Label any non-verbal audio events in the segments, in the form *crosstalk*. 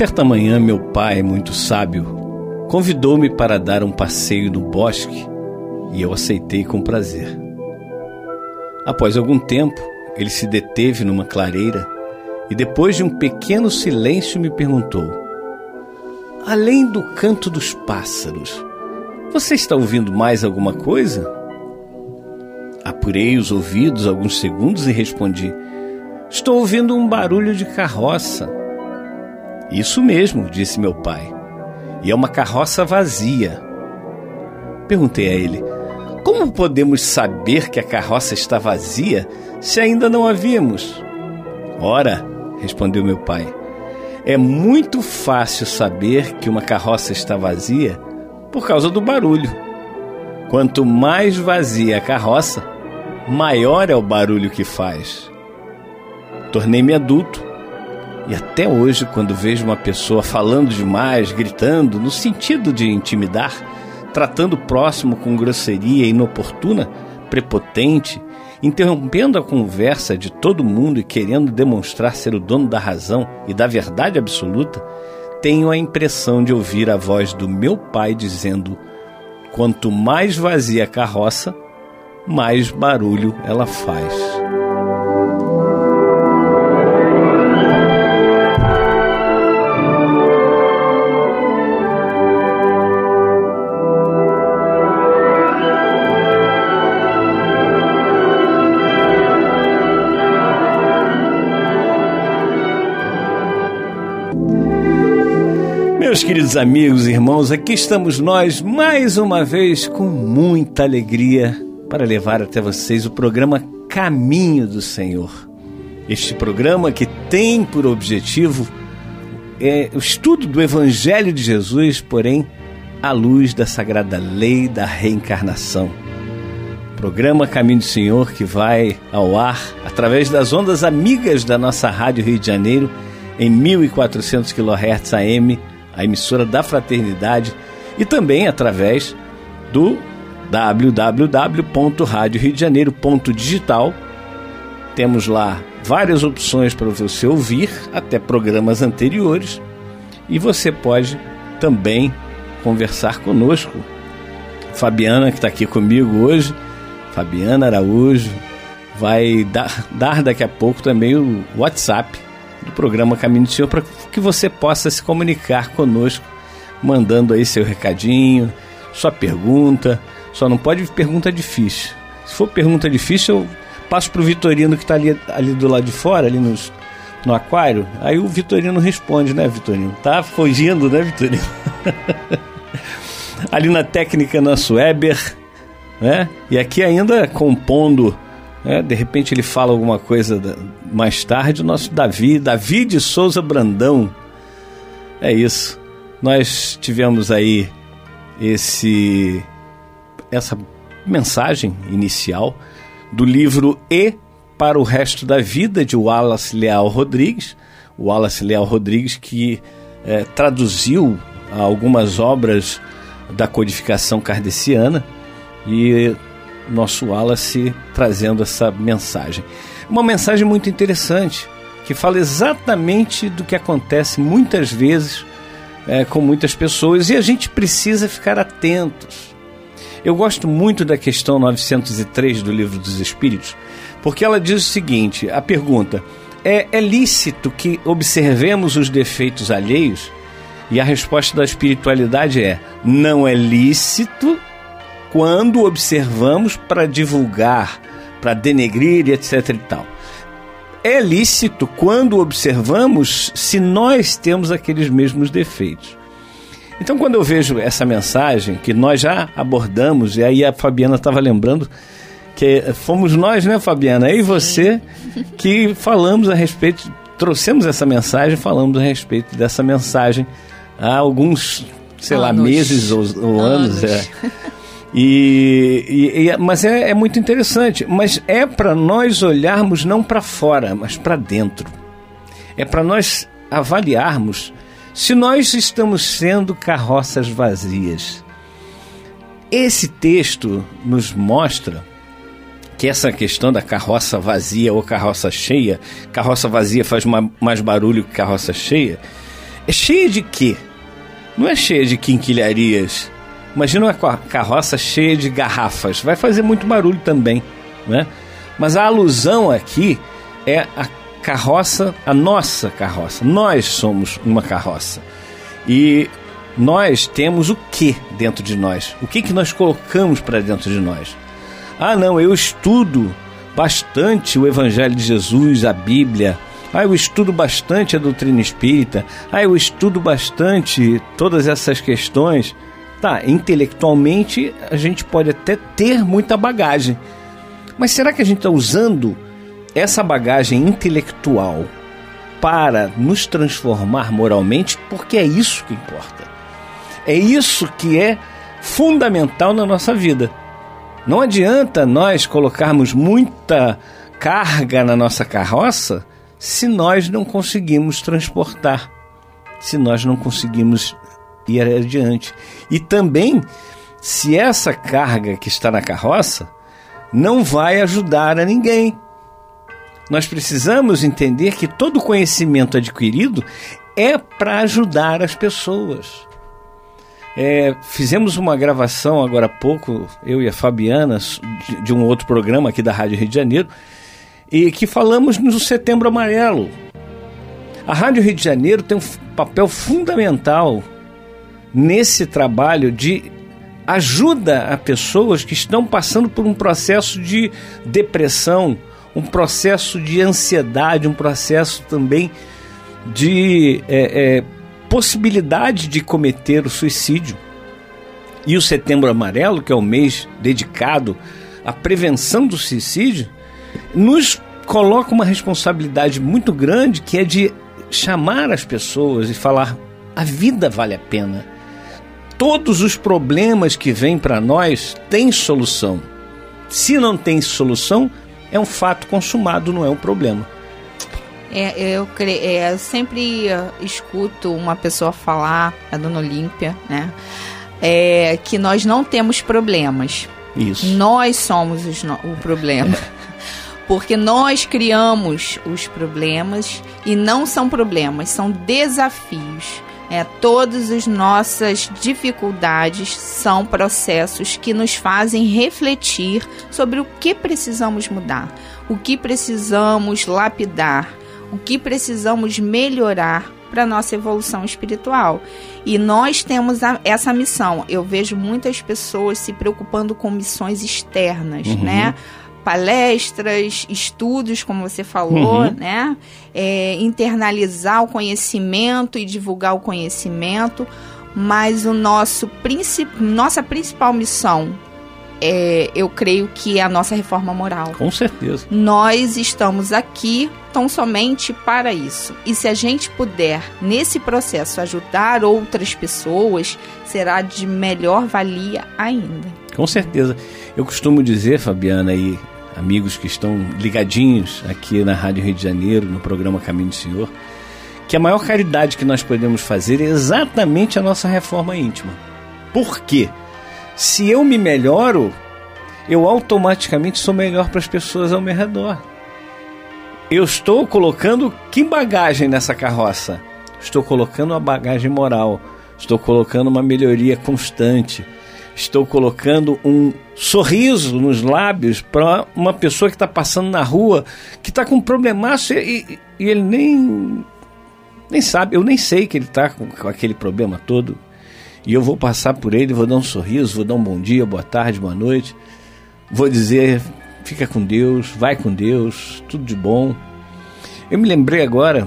Certa manhã, meu pai, muito sábio, convidou-me para dar um passeio no bosque e eu aceitei com prazer. Após algum tempo, ele se deteve numa clareira e, depois de um pequeno silêncio, me perguntou: Além do canto dos pássaros, você está ouvindo mais alguma coisa? Apurei os ouvidos alguns segundos e respondi: Estou ouvindo um barulho de carroça. Isso mesmo, disse meu pai. E é uma carroça vazia. Perguntei a ele: Como podemos saber que a carroça está vazia se ainda não a vimos? Ora, respondeu meu pai, é muito fácil saber que uma carroça está vazia por causa do barulho. Quanto mais vazia a carroça, maior é o barulho que faz. Tornei-me adulto e até hoje, quando vejo uma pessoa falando demais, gritando, no sentido de intimidar, tratando o próximo com grosseria inoportuna, prepotente, interrompendo a conversa de todo mundo e querendo demonstrar ser o dono da razão e da verdade absoluta, tenho a impressão de ouvir a voz do meu pai dizendo: quanto mais vazia a carroça, mais barulho ela faz. Meus queridos amigos e irmãos, aqui estamos nós mais uma vez com muita alegria para levar até vocês o programa Caminho do Senhor. Este programa que tem por objetivo é, o estudo do Evangelho de Jesus, porém, à luz da sagrada lei da reencarnação. Programa Caminho do Senhor que vai ao ar através das ondas amigas da nossa Rádio Rio de Janeiro em 1400 kHz AM a emissora da Fraternidade, e também através do www.radioriodejaneiro.digital. Temos lá várias opções para você ouvir, até programas anteriores. E você pode também conversar conosco. Fabiana, que está aqui comigo hoje, Fabiana Araújo, vai dar, dar daqui a pouco também o WhatsApp do programa Caminho do Senhor para que você possa se comunicar conosco, mandando aí seu recadinho, sua pergunta. Só não pode pergunta difícil. Se for pergunta difícil, eu passo para o Vitorino que está ali, ali do lado de fora, ali nos, no aquário. Aí o Vitorino responde, né, Vitorino? Tá fugindo, né, Vitorino? *laughs* ali na técnica nosso Weber, né? E aqui ainda compondo, né? de repente ele fala alguma coisa da, mais tarde, o nosso Davi, Davi de Souza Brandão. É isso. Nós tivemos aí esse essa mensagem inicial do livro E para o Resto da Vida, de Wallace Leal Rodrigues. Wallace Leal Rodrigues que é, traduziu algumas obras da codificação kardeciana e nosso Wallace trazendo essa mensagem. Uma mensagem muito interessante que fala exatamente do que acontece muitas vezes é, com muitas pessoas e a gente precisa ficar atentos. Eu gosto muito da questão 903 do Livro dos Espíritos, porque ela diz o seguinte: a pergunta é, é lícito que observemos os defeitos alheios? E a resposta da espiritualidade é: não é lícito quando observamos para divulgar, para denegrir e etc e tal. É lícito quando observamos se nós temos aqueles mesmos defeitos. Então, quando eu vejo essa mensagem que nós já abordamos, e aí a Fabiana estava lembrando que fomos nós, né, Fabiana? E você que falamos a respeito, trouxemos essa mensagem, falamos a respeito dessa mensagem há alguns, sei anos. lá, meses ou, ou anos. anos é. *laughs* E, e, e, mas é, é muito interessante. Mas é para nós olharmos não para fora, mas para dentro. É para nós avaliarmos se nós estamos sendo carroças vazias. Esse texto nos mostra que essa questão da carroça vazia ou carroça cheia, carroça vazia faz mais barulho que carroça cheia, é cheia de quê? Não é cheia de quinquilharias, Imagina uma carroça cheia de garrafas, vai fazer muito barulho também, né? Mas a alusão aqui é a carroça, a nossa carroça. Nós somos uma carroça. E nós temos o que dentro de nós? O que que nós colocamos para dentro de nós? Ah, não, eu estudo bastante o Evangelho de Jesus, a Bíblia. Ah, eu estudo bastante a doutrina espírita. Ah, eu estudo bastante todas essas questões. Tá, intelectualmente a gente pode até ter muita bagagem, mas será que a gente está usando essa bagagem intelectual para nos transformar moralmente? Porque é isso que importa. É isso que é fundamental na nossa vida. Não adianta nós colocarmos muita carga na nossa carroça se nós não conseguimos transportar, se nós não conseguimos ir adiante. E também, se essa carga que está na carroça não vai ajudar a ninguém. Nós precisamos entender que todo conhecimento adquirido é para ajudar as pessoas. É, fizemos uma gravação agora há pouco, eu e a Fabiana, de, de um outro programa aqui da Rádio Rio de Janeiro, e que falamos no Setembro Amarelo. A Rádio Rio de Janeiro tem um papel fundamental nesse trabalho de ajuda a pessoas que estão passando por um processo de depressão, um processo de ansiedade, um processo também de é, é, possibilidade de cometer o suicídio. E o Setembro Amarelo, que é o mês dedicado à prevenção do suicídio, nos coloca uma responsabilidade muito grande que é de chamar as pessoas e falar: a vida vale a pena todos os problemas que vêm para nós têm solução. Se não tem solução, é um fato consumado, não é um problema. É, eu, é, eu sempre escuto uma pessoa falar, a dona Olímpia, né? É, que nós não temos problemas. Isso. Nós somos os, o problema. *laughs* Porque nós criamos os problemas e não são problemas, são desafios É, todas as nossas dificuldades são processos que nos fazem refletir sobre o que precisamos mudar, o que precisamos lapidar, o que precisamos melhorar para nossa evolução espiritual. E nós temos a, essa missão. Eu vejo muitas pessoas se preocupando com missões externas, uhum. né? Palestras, estudos, como você falou, uhum. né? É, internalizar o conhecimento e divulgar o conhecimento, mas o nosso princip... nossa principal missão é, eu creio que é a nossa reforma moral. Com certeza. Nós estamos aqui tão somente para isso. E se a gente puder, nesse processo, ajudar outras pessoas, será de melhor valia ainda. Com certeza. Eu costumo dizer, Fabiana, e amigos que estão ligadinhos aqui na Rádio Rio de Janeiro, no programa Caminho do Senhor, que a maior caridade que nós podemos fazer é exatamente a nossa reforma íntima. Por quê? Se eu me melhoro, eu automaticamente sou melhor para as pessoas ao meu redor. Eu estou colocando que bagagem nessa carroça? Estou colocando uma bagagem moral, estou colocando uma melhoria constante, estou colocando um sorriso nos lábios para uma pessoa que está passando na rua, que está com um problemaço e, e, ele nem, nem sabe, eu nem sei que ele está com, com aquele problema todo. E eu vou passar por ele, vou dar um sorriso, vou dar um bom dia, boa tarde, boa noite. Vou dizer, fica com Deus, vai com Deus, tudo de bom. Eu me lembrei agora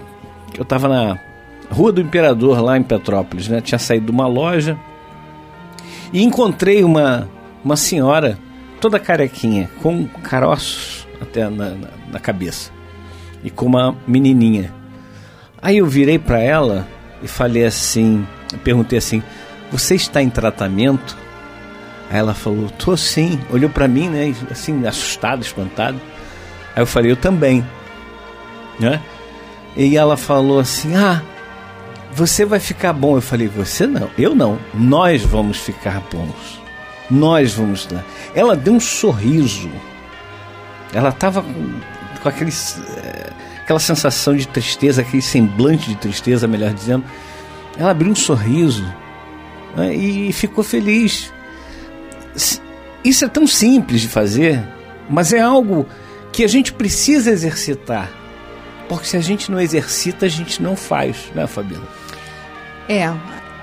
que eu estava na Rua do Imperador, lá em Petrópolis, né? Tinha saído de uma loja e encontrei uma, uma senhora toda carequinha, com caroços até na, na, na cabeça e com uma menininha. Aí eu virei para ela e falei assim, perguntei assim: "Você está em tratamento?" Aí ela falou: "Tô sim". Olhou para mim, né, assim, assustado, espantado. Aí eu falei: "Eu também". Né? E ela falou assim: "Ah, você vai ficar bom". Eu falei: "Você não, eu não. Nós vamos ficar bons. Nós vamos lá". Ela deu um sorriso. Ela estava com, com aquele, eh, aquela sensação de tristeza, aquele semblante de tristeza, melhor dizendo. Ela abriu um sorriso né, e ficou feliz. Isso é tão simples de fazer, mas é algo que a gente precisa exercitar. Porque se a gente não exercita, a gente não faz, né, Fabiana? É,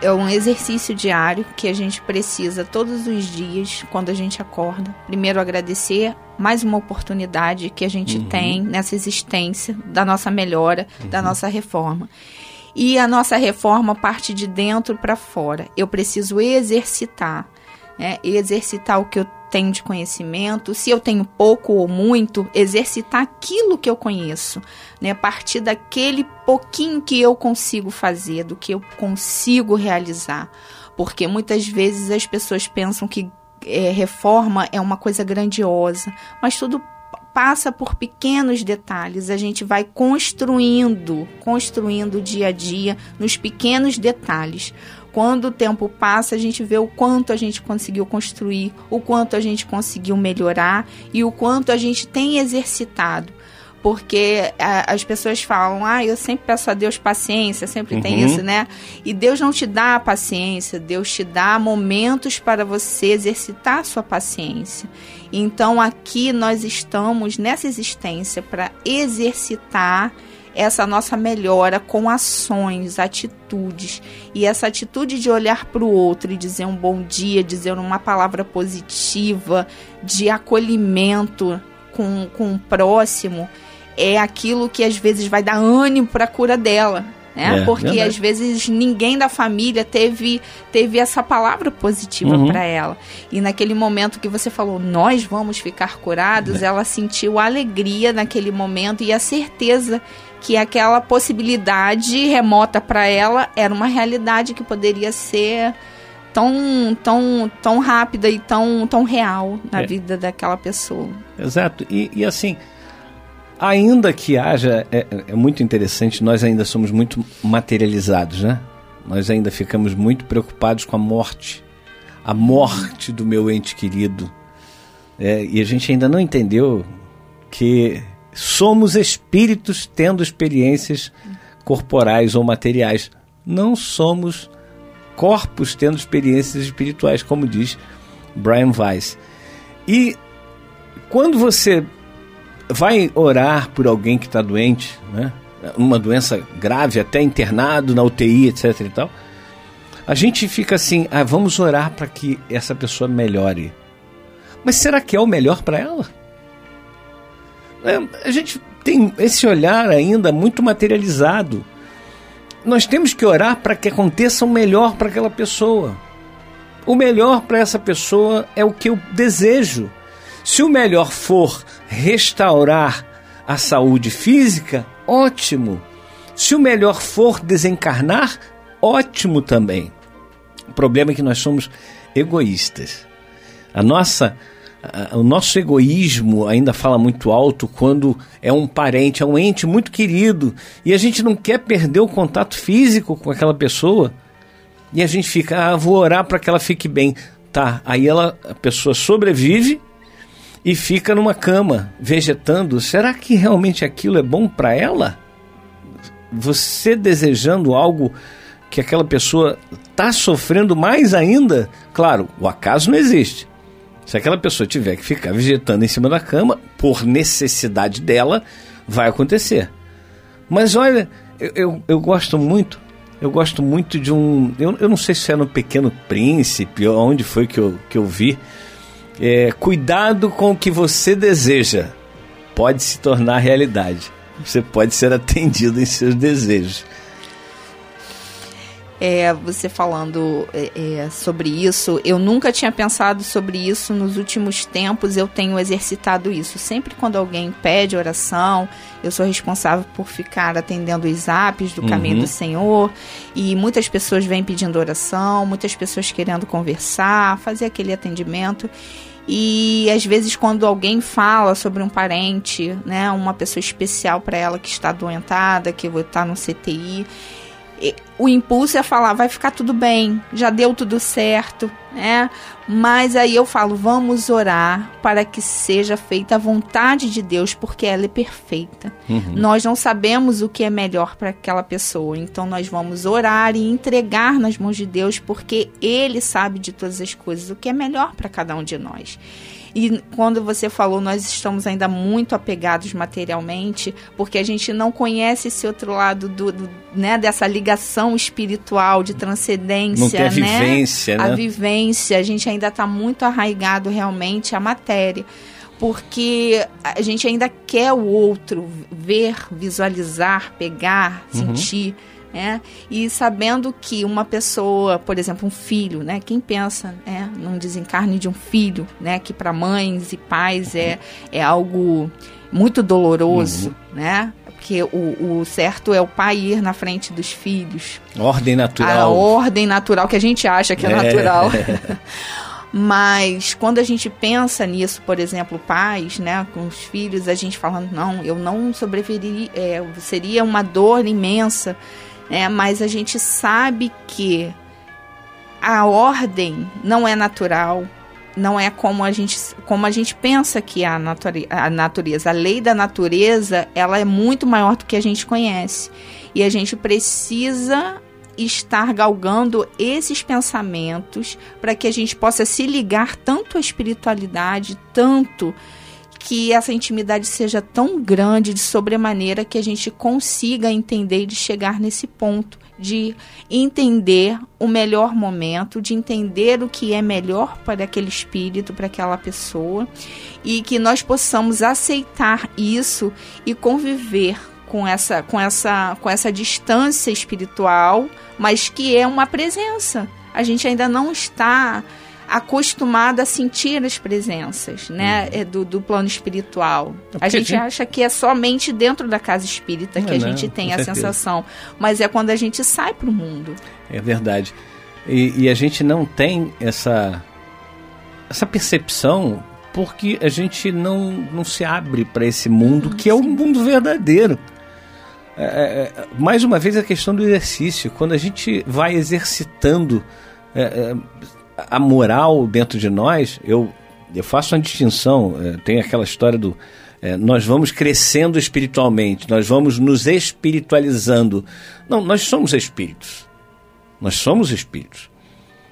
é um exercício diário que a gente precisa todos os dias, quando a gente acorda. Primeiro, agradecer mais uma oportunidade que a gente uhum. tem nessa existência da nossa melhora, uhum. da nossa reforma. E a nossa reforma parte de dentro para fora. Eu preciso exercitar né, exercitar o que eu tenho de conhecimento, se eu tenho pouco ou muito, exercitar aquilo que eu conheço, né, a partir daquele pouquinho que eu consigo fazer, do que eu consigo realizar. Porque muitas vezes as pessoas pensam que é, reforma é uma coisa grandiosa, mas tudo passa por pequenos detalhes. A gente vai construindo, construindo dia a dia nos pequenos detalhes. Quando o tempo passa, a gente vê o quanto a gente conseguiu construir, o quanto a gente conseguiu melhorar e o quanto a gente tem exercitado porque a, as pessoas falam, ah, eu sempre peço a Deus paciência, sempre uhum. tem isso, né? E Deus não te dá a paciência, Deus te dá momentos para você exercitar a sua paciência. Então aqui nós estamos nessa existência para exercitar essa nossa melhora com ações, atitudes. E essa atitude de olhar para o outro e dizer um bom dia, dizer uma palavra positiva, de acolhimento com, com o próximo, é aquilo que às vezes vai dar ânimo para a cura dela. Né? É, Porque às vezes ninguém da família teve, teve essa palavra positiva uhum. para ela. E naquele momento que você falou, nós vamos ficar curados, é. ela sentiu alegria naquele momento e a certeza que aquela possibilidade remota para ela era uma realidade que poderia ser tão tão tão rápida e tão tão real na é. vida daquela pessoa. Exato. E, e assim, ainda que haja é, é muito interessante, nós ainda somos muito materializados, né? Nós ainda ficamos muito preocupados com a morte, a morte do meu ente querido. É, e a gente ainda não entendeu que somos espíritos tendo experiências corporais ou materiais. não somos corpos tendo experiências espirituais, como diz Brian Weiss. E quando você vai orar por alguém que está doente, né? uma doença grave, até internado na UTI, etc. e tal, a gente fica assim, ah, vamos orar para que essa pessoa melhore. Mas será que é o melhor para ela? É, a gente tem esse olhar ainda muito materializado. Nós temos que orar para que aconteça o melhor para aquela pessoa. O melhor para essa pessoa é o que eu desejo. Se o melhor for restaurar a saúde física, ótimo. Se o melhor for desencarnar, ótimo também. O problema é que nós somos egoístas. A nossa o nosso egoísmo ainda fala muito alto quando é um parente, é um ente muito querido e a gente não quer perder o contato físico com aquela pessoa e a gente fica, ah, vou orar para que ela fique bem. Tá, aí ela, a pessoa sobrevive e fica numa cama, vegetando. Será que realmente aquilo é bom para ela? Você desejando algo que aquela pessoa está sofrendo mais ainda? Claro, o acaso não existe. Se aquela pessoa tiver que ficar vegetando em cima da cama, por necessidade dela, vai acontecer. Mas olha, eu, eu, eu gosto muito, eu gosto muito de um. Eu, eu não sei se é no Pequeno Príncipe, onde foi que eu, que eu vi, é, cuidado com o que você deseja. Pode se tornar realidade. Você pode ser atendido em seus desejos. É, você falando é, é, sobre isso, eu nunca tinha pensado sobre isso nos últimos tempos, eu tenho exercitado isso. Sempre quando alguém pede oração, eu sou responsável por ficar atendendo os apps do Caminho uhum. do Senhor, e muitas pessoas vêm pedindo oração, muitas pessoas querendo conversar, fazer aquele atendimento. E às vezes quando alguém fala sobre um parente, né, uma pessoa especial para ela que está adoentada, que está no CTI, o impulso é falar, vai ficar tudo bem, já deu tudo certo, né? Mas aí eu falo, vamos orar para que seja feita a vontade de Deus, porque ela é perfeita. Uhum. Nós não sabemos o que é melhor para aquela pessoa, então nós vamos orar e entregar nas mãos de Deus, porque Ele sabe de todas as coisas, o que é melhor para cada um de nós. E quando você falou, nós estamos ainda muito apegados materialmente, porque a gente não conhece esse outro lado do, do né, dessa ligação espiritual, de transcendência, não tem a né? vivência, né? A vivência, a gente ainda está muito arraigado realmente à matéria porque a gente ainda quer o outro ver, visualizar, pegar, uhum. sentir né? E sabendo que uma pessoa, por exemplo, um filho, né? Quem pensa né, num desencarne de um filho, né? Que para mães e pais é, é algo muito doloroso, uhum. né? Porque o, o, certo é o pai ir na frente dos filhos. Ordem natural. A ordem natural que a gente acha que é, é. natural. *laughs* Mas quando a gente pensa nisso, por exemplo, pais, né, com os filhos, a gente fala, não, eu não sobreviveria, é, seria uma dor imensa né? Mas a gente sabe que a ordem não é natural, não é como a gente, como a gente pensa que é a, nature, a natureza. A lei da natureza ela é muito maior do que a gente conhece. E a gente precisa estar galgando esses pensamentos para que a gente possa se ligar tanto à espiritualidade, tanto que essa intimidade seja tão grande de sobremaneira que a gente consiga entender e chegar nesse ponto de entender o melhor momento, de entender o que é melhor para aquele espírito, para aquela pessoa, e que nós possamos aceitar isso e conviver com essa com essa com essa distância espiritual, mas que é uma presença. A gente ainda não está acostumado a sentir as presenças, né, uhum. É do, do plano espiritual. É a gente, acha que é somente dentro da casa espírita que a gente tem a certeza. sensação, mas é quando a gente sai para o mundo. É verdade. E, e, a gente não tem essa essa percepção porque a gente não, não se abre para esse mundo que é o mundo verdadeiro. É, é, é, mais uma vez a questão do exercício. Quando a gente vai exercitando é, é a moral dentro de nós, eu, eu faço uma distinção, é, tem aquela história do. É, nós vamos crescendo espiritualmente, nós vamos nos espiritualizando. Não, nós somos espíritos. Nós somos espíritos.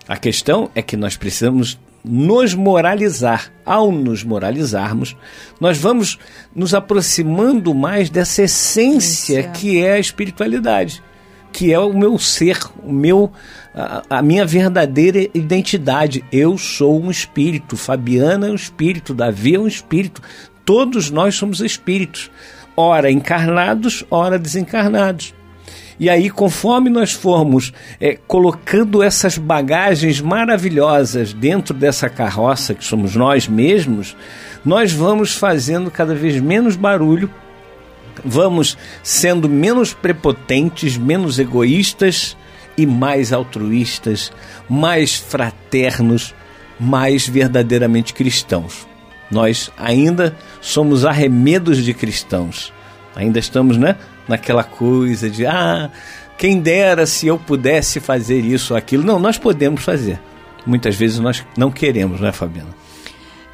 A questão é que nós precisamos nos moralizar. Ao nos moralizarmos, nós vamos nos aproximando mais dessa essência que é a espiritualidade, que é o meu ser, o meu a, minha verdadeira identidade. Eu sou um espírito, Fabiana é um espírito, Davi é um espírito. Todos nós somos espíritos, ora encarnados, ora desencarnados. E aí, conforme nós formos é, colocando essas bagagens maravilhosas dentro dessa carroça que somos nós mesmos, nós vamos fazendo cada vez menos barulho, vamos sendo menos prepotentes, menos egoístas e mais altruístas, mais fraternos, mais verdadeiramente cristãos. Nós ainda somos arremedos de cristãos. Ainda estamos, né, naquela coisa de ah, quem dera se eu pudesse fazer isso ou aquilo. Não, nós podemos fazer. Muitas vezes nós não queremos, né, Fabiana?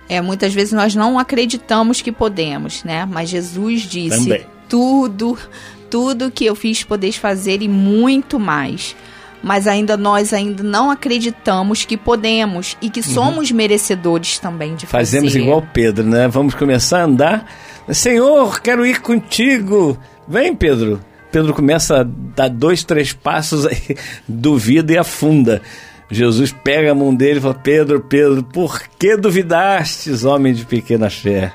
É, muitas vezes nós não acreditamos que podemos, né? Mas Jesus disse: Também. tudo, tudo que eu fiz podeis fazer e muito mais. Mas ainda nós ainda não acreditamos que podemos e que uhum. somos merecedores também de fazer. Fazemos igual Pedro, né? Vamos começar a andar. Senhor, quero ir contigo. Vem, Pedro. Pedro começa a dar dois, três passos, aí *laughs* duvida e afunda. Jesus pega a mão dele e fala: Pedro, Pedro, por que duvidastes, homem de pequena fé?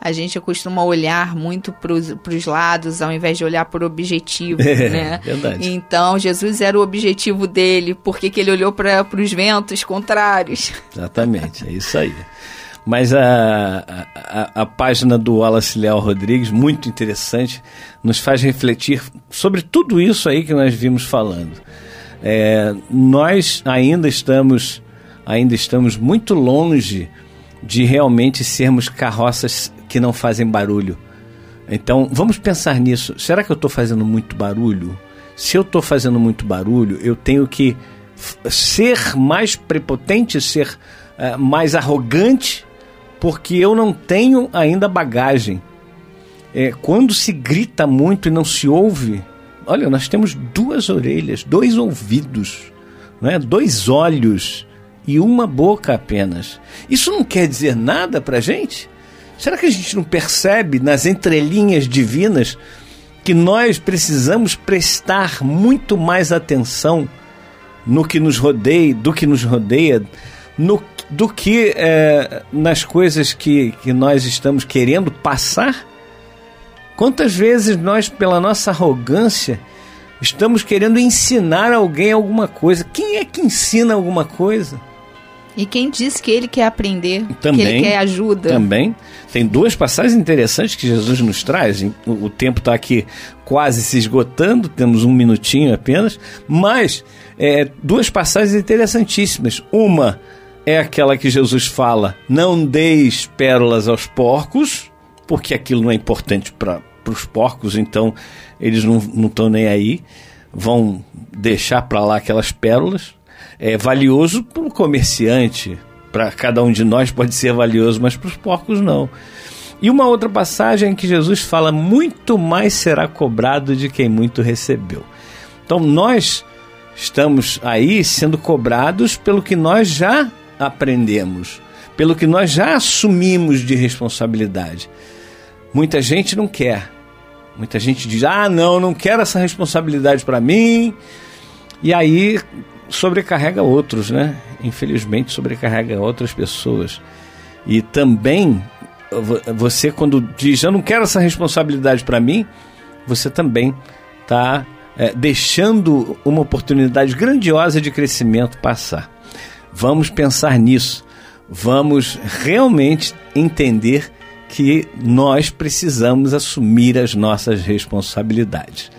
A gente costuma olhar muito para os lados ao invés de olhar para o objetivo, é, né? Verdade. Então, Jesus era o objetivo dele, porque que ele olhou para os ventos contrários. Exatamente, é isso aí. Mas a, a, a, página do Wallace Leal Rodrigues, muito interessante, nos faz refletir sobre tudo isso aí que nós vimos falando. É, nós ainda estamos, ainda estamos muito longe de realmente sermos carroças que não fazem barulho. Então, vamos pensar nisso. Será que eu estou fazendo muito barulho? Se eu estou fazendo muito barulho, eu tenho que ser mais prepotente, ser uh, mais arrogante porque eu não tenho ainda bagagem. É, quando se grita muito e não se ouve, olha, nós temos duas orelhas, dois ouvidos, né, dois olhos e uma boca apenas. Isso não quer dizer nada para gente? Será que a gente não percebe nas entrelinhas divinas que nós precisamos prestar muito mais atenção no que nos rodeia, do que nos rodeia, no do que é, nas coisas que, que nós estamos querendo passar? Quantas vezes nós, pela nossa arrogância, estamos querendo ensinar alguém alguma coisa? Quem é que ensina alguma coisa? E quem diz que ele quer aprender, também, que ele quer ajuda? Também. Tem duas passagens interessantes que Jesus nos traz. O tempo está aqui quase se esgotando, temos um minutinho apenas, mas é, duas passagens interessantíssimas. Uma é aquela que Jesus fala: não deis pérolas aos porcos, porque aquilo não é importante para os porcos, então eles não estão nem aí, vão deixar para lá aquelas pérolas. É valioso para o comerciante, para cada um de nós pode ser valioso, mas para os porcos não. E uma outra passagem em que Jesus fala: muito mais será cobrado de quem muito recebeu. Então nós estamos aí sendo cobrados pelo que nós já aprendemos, pelo que nós já assumimos de responsabilidade. Muita gente não quer. Muita gente diz: ah, não, não quero essa responsabilidade para mim. E aí sobrecarrega outros, né? Infelizmente, sobrecarrega outras pessoas. E também, você, quando diz: eu não quero essa responsabilidade para mim, você também está é, deixando uma oportunidade grandiosa de crescimento passar. Vamos pensar nisso. Vamos realmente entender que nós precisamos assumir as nossas responsabilidades.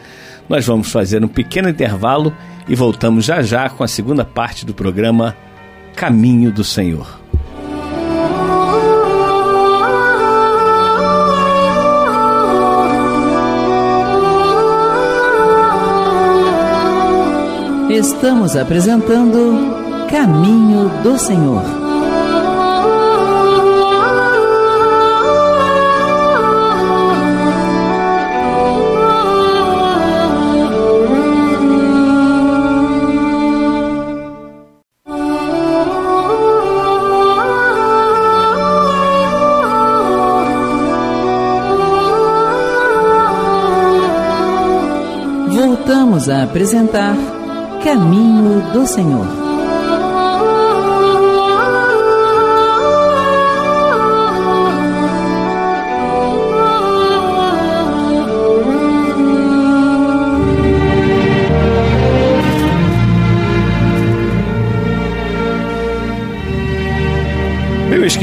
Nós vamos fazer um pequeno intervalo e voltamos já já com a segunda parte do programa Caminho do Senhor. Estamos apresentando Caminho do Senhor. Voltamos a apresentar Caminho do Senhor.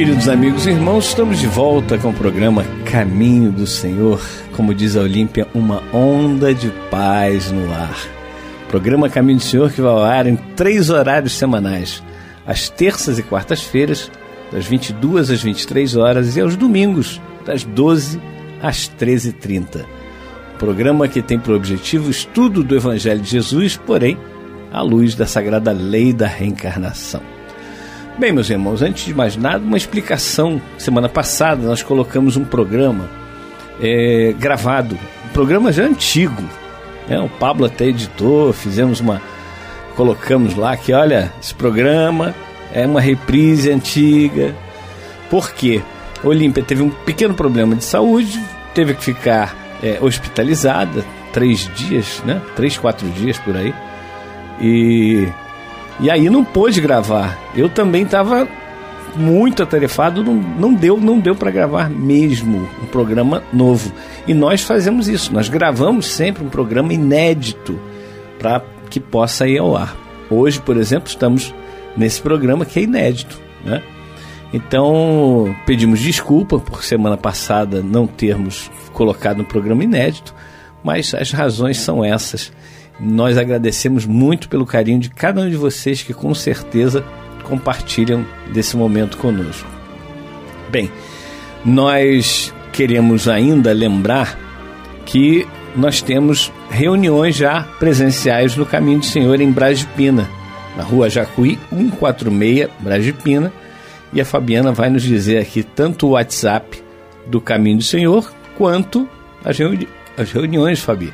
Queridos amigos e irmãos, estamos de volta com o programa Caminho do Senhor. Como diz a Olímpia, uma onda de paz no ar. Programa Caminho do Senhor que vai ao ar em três horários semanais: às terças e quartas-feiras, das 22 às 23 horas, e aos domingos, das 12 às 13h30. Programa que tem por objetivo o estudo do Evangelho de Jesus, porém, à luz da sagrada lei da reencarnação. Bem, meus irmãos, antes de mais nada, uma explicação. Semana passada nós colocamos um programa é, gravado, um programa já antigo. Né? O Pablo até editou, fizemos uma. Colocamos lá que, olha, esse programa é uma reprise antiga. Por quê? Olímpia teve um pequeno problema de saúde, teve que ficar é, hospitalizada três dias, né? Três, quatro dias por aí. E e aí não pôde gravar. Eu também estava muito atarefado, não, não deu, não deu para gravar mesmo um programa novo. E nós fazemos isso, nós gravamos sempre um programa inédito para que possa ir ao ar. Hoje, por exemplo, estamos nesse programa que é inédito, né? Então, pedimos desculpa por semana passada não termos colocado um programa inédito, mas as razões são essas. Nós agradecemos muito pelo carinho de cada um de vocês que com certeza compartilham desse momento conosco. Bem, nós queremos ainda lembrar que nós temos reuniões já presenciais no Caminho do Senhor em Brasipina, na rua Jacuí 146, Brasipina, e a Fabiana vai nos dizer aqui tanto o WhatsApp do Caminho do Senhor quanto as, reuni as reuniões, Fabi.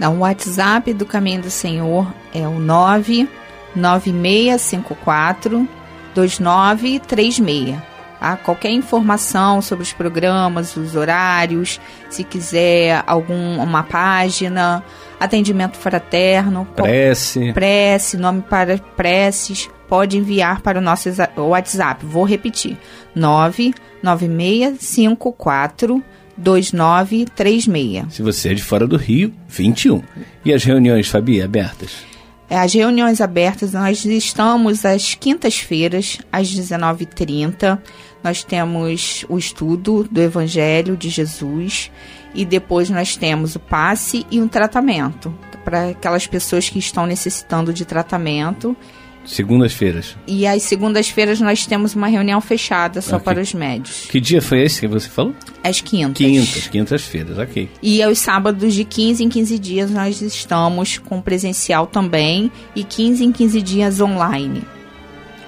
O WhatsApp do Caminho do Senhor é o 99654 2936. Tá? Qualquer informação sobre os programas, os horários, se quiser alguma página, atendimento fraterno, prece, prece, nome para preces, pode enviar para o nosso WhatsApp. Vou repetir: 99654 2936. Se você é de fora do Rio, 21. E as reuniões, Fabi, abertas? É, as reuniões abertas, nós estamos às quintas-feiras, às 19h30. Nós temos o estudo do Evangelho de Jesus e depois nós temos o passe e um tratamento para aquelas pessoas que estão necessitando de tratamento Segundas-feiras. E às segundas-feiras nós temos uma reunião fechada só okay. para os médios. Que dia foi esse que você falou? As quintas. Quintas, quintas-feiras, ok. E aos sábados de 15 em 15 dias nós estamos com presencial também e 15 em 15 dias online.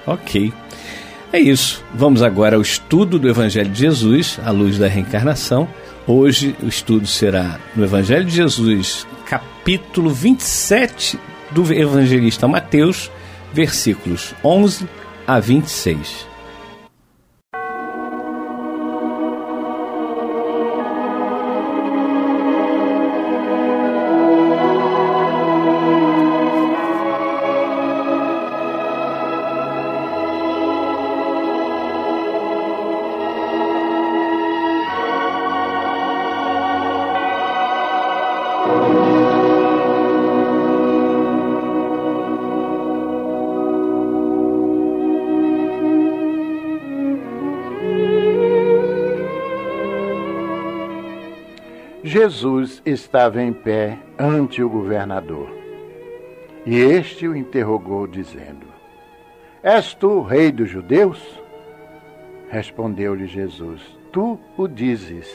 Ok. É isso. Vamos agora ao estudo do Evangelho de Jesus, à luz da reencarnação. Hoje o estudo será no Evangelho de Jesus, capítulo 27 do evangelista Mateus versículos 11 a 26. Estava em pé ante o governador. E este o interrogou, dizendo: És tu rei dos judeus? Respondeu-lhe Jesus: Tu o dizes.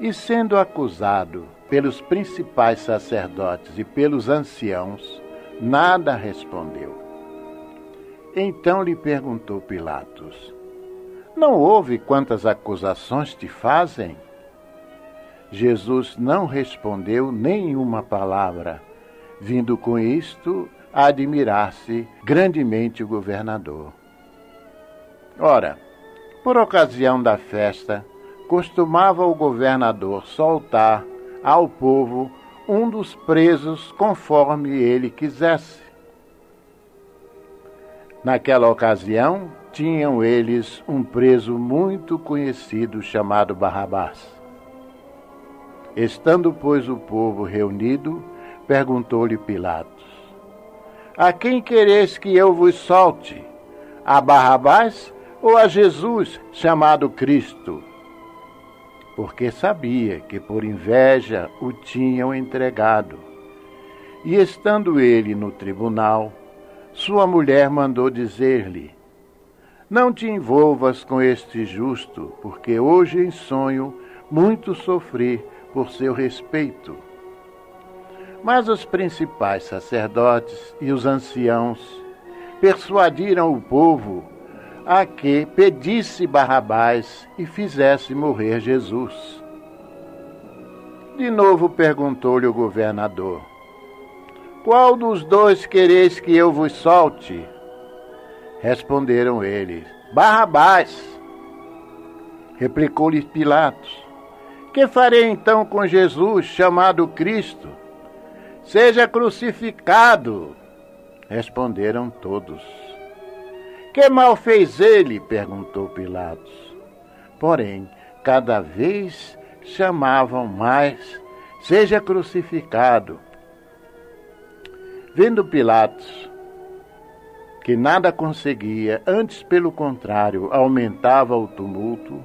E sendo acusado pelos principais sacerdotes e pelos anciãos, nada respondeu. Então lhe perguntou Pilatos: Não ouve quantas acusações te fazem? Jesus não respondeu nenhuma palavra, vindo com isto a admirar-se grandemente o governador. Ora, por ocasião da festa, costumava o governador soltar ao povo um dos presos conforme ele quisesse. Naquela ocasião, tinham eles um preso muito conhecido chamado Barrabás. Estando, pois, o povo reunido, perguntou-lhe Pilatos: A quem quereis que eu vos solte? A Barrabás ou a Jesus, chamado Cristo? Porque sabia que por inveja o tinham entregado. E estando ele no tribunal, sua mulher mandou dizer-lhe: Não te envolvas com este justo, porque hoje em sonho muito sofri por seu respeito. Mas os principais sacerdotes e os anciãos persuadiram o povo a que pedisse Barrabás e fizesse morrer Jesus. De novo perguntou-lhe o governador: qual dos dois quereis que eu vos solte? Responderam eles: Barrabás. Replicou-lhe Pilatos: Que farei então com Jesus, chamado Cristo? Seja crucificado. Responderam todos. Que mal fez ele? perguntou Pilatos. Porém, cada vez chamavam mais: Seja crucificado. Vendo Pilatos que nada conseguia, antes pelo contrário, aumentava o tumulto,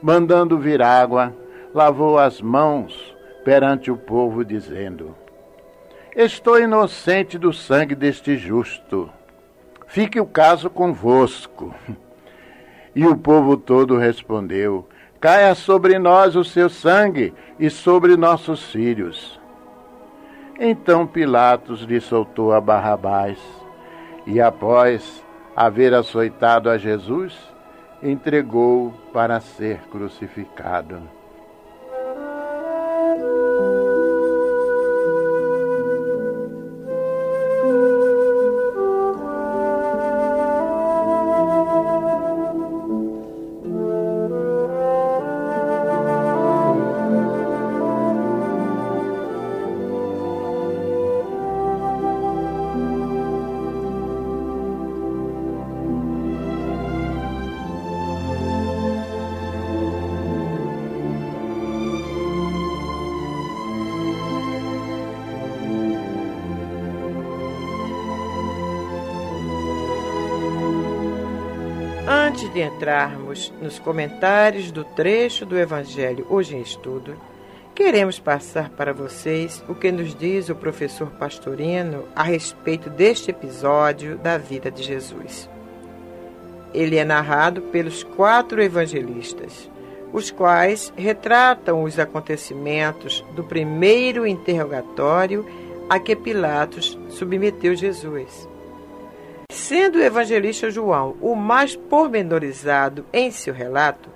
mandando vir água, lavou as mãos perante o povo, dizendo: Estou inocente do sangue deste justo. Fique o caso convosco. *laughs* E o povo todo respondeu: Caia sobre nós o seu sangue e sobre nossos filhos. Então Pilatos lhe soltou a Barrabás e, após haver açoitado a Jesus, entregou para ser crucificado. De entrarmos nos comentários do trecho do Evangelho hoje em estudo, queremos passar para vocês o que nos diz o professor Pastorino a respeito deste episódio da vida de Jesus. Ele é narrado pelos quatro evangelistas, os quais retratam os acontecimentos do primeiro interrogatório a que Pilatos submeteu Jesus Sendo o evangelista João o mais pormenorizado em seu relato,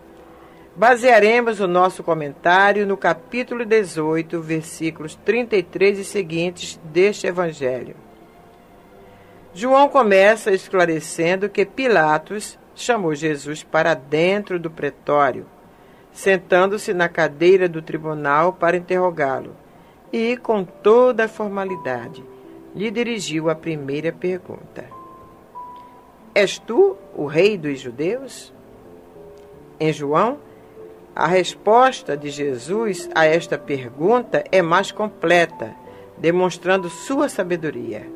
basearemos o nosso comentário no capítulo 18, versículos 33 e seguintes deste evangelho. João começa esclarecendo que Pilatos chamou Jesus para dentro do pretório, sentando-se na cadeira do tribunal para interrogá-lo, e, com toda a formalidade, lhe dirigiu a primeira pergunta. És tu o rei dos judeus? Em João, a resposta de Jesus a esta pergunta é mais completa, demonstrando sua sabedoria.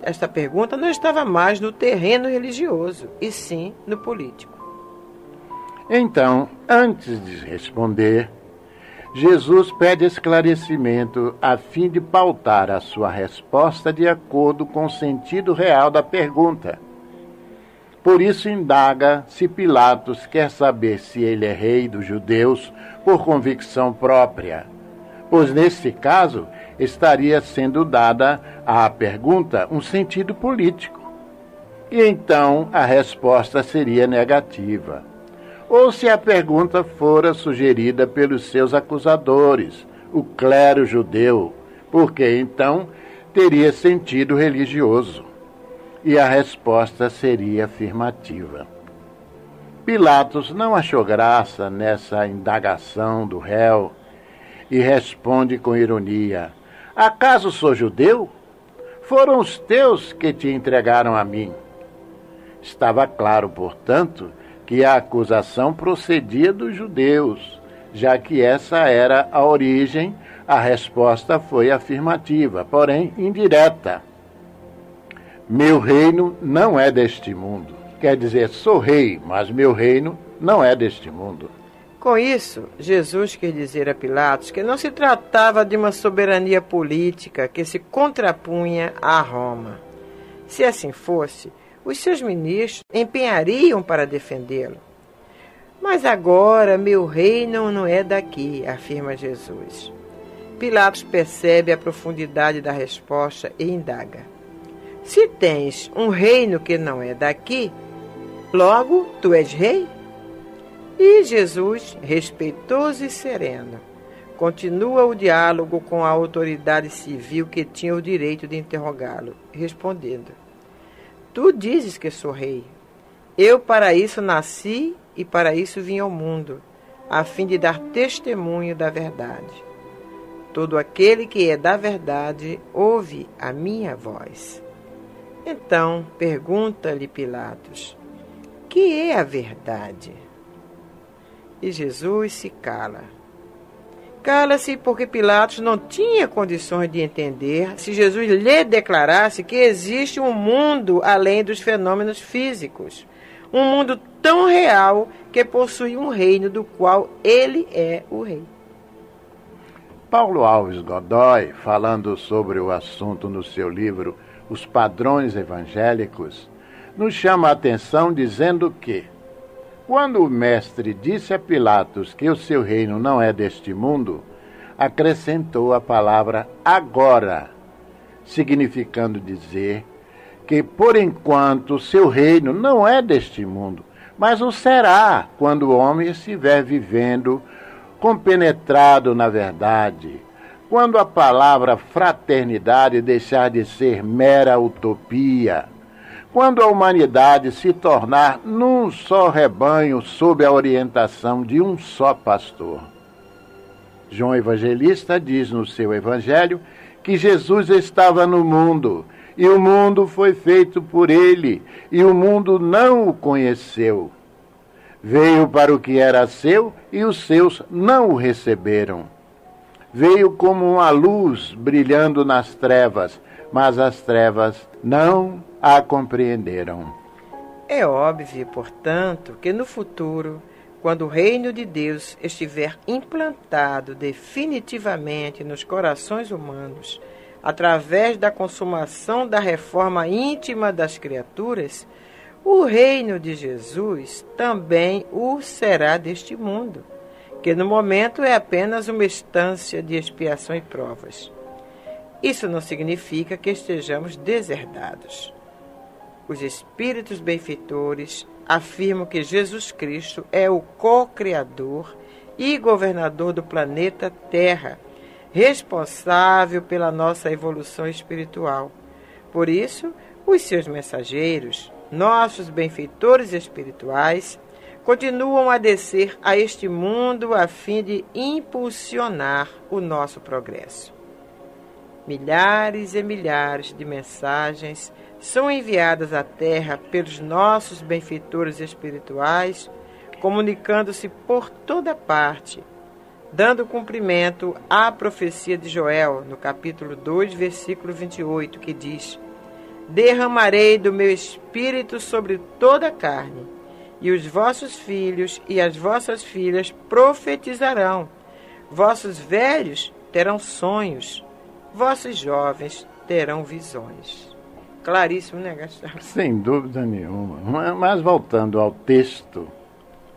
Esta pergunta não estava mais no terreno religioso, e sim no político. Então, antes de responder, Jesus pede esclarecimento a fim de pautar a sua resposta de acordo com o sentido real da pergunta. Por isso indaga se Pilatos quer saber se ele é rei dos judeus por convicção própria, pois nesse caso estaria sendo dada à pergunta um sentido político. E então a resposta seria negativa. Ou se a pergunta fora sugerida pelos seus acusadores, o clero judeu, porque então teria sentido religioso e a resposta seria afirmativa. Pilatos não achou graça nessa indagação do réu e responde com ironia: Acaso sou judeu? Foram os teus que te entregaram a mim. Estava claro, portanto, que a acusação procedia dos judeus, já que essa era a origem, a resposta foi afirmativa, porém indireta. Meu reino não é deste mundo. Quer dizer, sou rei, mas meu reino não é deste mundo. Com isso, Jesus quer dizer a Pilatos que não se tratava de uma soberania política que se contrapunha a Roma. Se assim fosse, os seus ministros empenhariam para defendê-lo. Mas agora meu reino não é daqui, afirma Jesus. Pilatos percebe a profundidade da resposta e indaga. Se tens um reino que não é daqui, logo tu és rei? E Jesus, respeitoso e sereno, continua o diálogo com a autoridade civil que tinha o direito de interrogá-lo, respondendo: Tu dizes que sou rei. Eu para isso nasci e para isso vim ao mundo, a fim de dar testemunho da verdade. Todo aquele que é da verdade ouve a minha voz. Então pergunta-lhe Pilatos: Que é a verdade? E Jesus se cala. Cala-se porque Pilatos não tinha condições de entender se Jesus lhe declarasse que existe um mundo além dos fenômenos físicos. Um mundo tão real que possui um reino do qual ele é o rei. Paulo Alves Godoy, falando sobre o assunto no seu livro os padrões evangélicos, nos chama a atenção dizendo que, quando o Mestre disse a Pilatos que o seu reino não é deste mundo, acrescentou a palavra agora, significando dizer que, por enquanto, o seu reino não é deste mundo, mas o será quando o homem estiver vivendo compenetrado na verdade, quando a palavra fraternidade deixar de ser mera utopia, quando a humanidade se tornar num só rebanho sob a orientação de um só pastor. João Evangelista diz no seu evangelho que Jesus estava no mundo e o mundo foi feito por ele e o mundo não o conheceu. Veio para o que era seu e os seus não o receberam veio como uma luz brilhando nas trevas, mas as trevas não a compreenderam. É óbvio, portanto, que no futuro, quando o reino de Deus estiver implantado definitivamente nos corações humanos, através da consumação da reforma íntima das criaturas, o reino de Jesus também o será deste mundo que no momento é apenas uma estância de expiação e provas. Isso não significa que estejamos deserdados. Os espíritos benfeitores afirmam que Jesus Cristo é o co-criador e governador do planeta Terra, responsável pela nossa evolução espiritual. Por isso, os seus mensageiros, nossos benfeitores espirituais, continuam a descer a este mundo a fim de impulsionar o nosso progresso. Milhares e milhares de mensagens são enviadas à Terra pelos nossos benfeitores espirituais, comunicando-se por toda parte, dando cumprimento à profecia de Joel, no capítulo 2, versículo 28, que diz: Derramarei do meu espírito sobre toda a carne e os vossos filhos e as vossas filhas profetizarão. Vossos velhos terão sonhos, vossos jovens terão visões. Claríssimo, né, Gastão? Sem dúvida nenhuma. Mas voltando ao texto,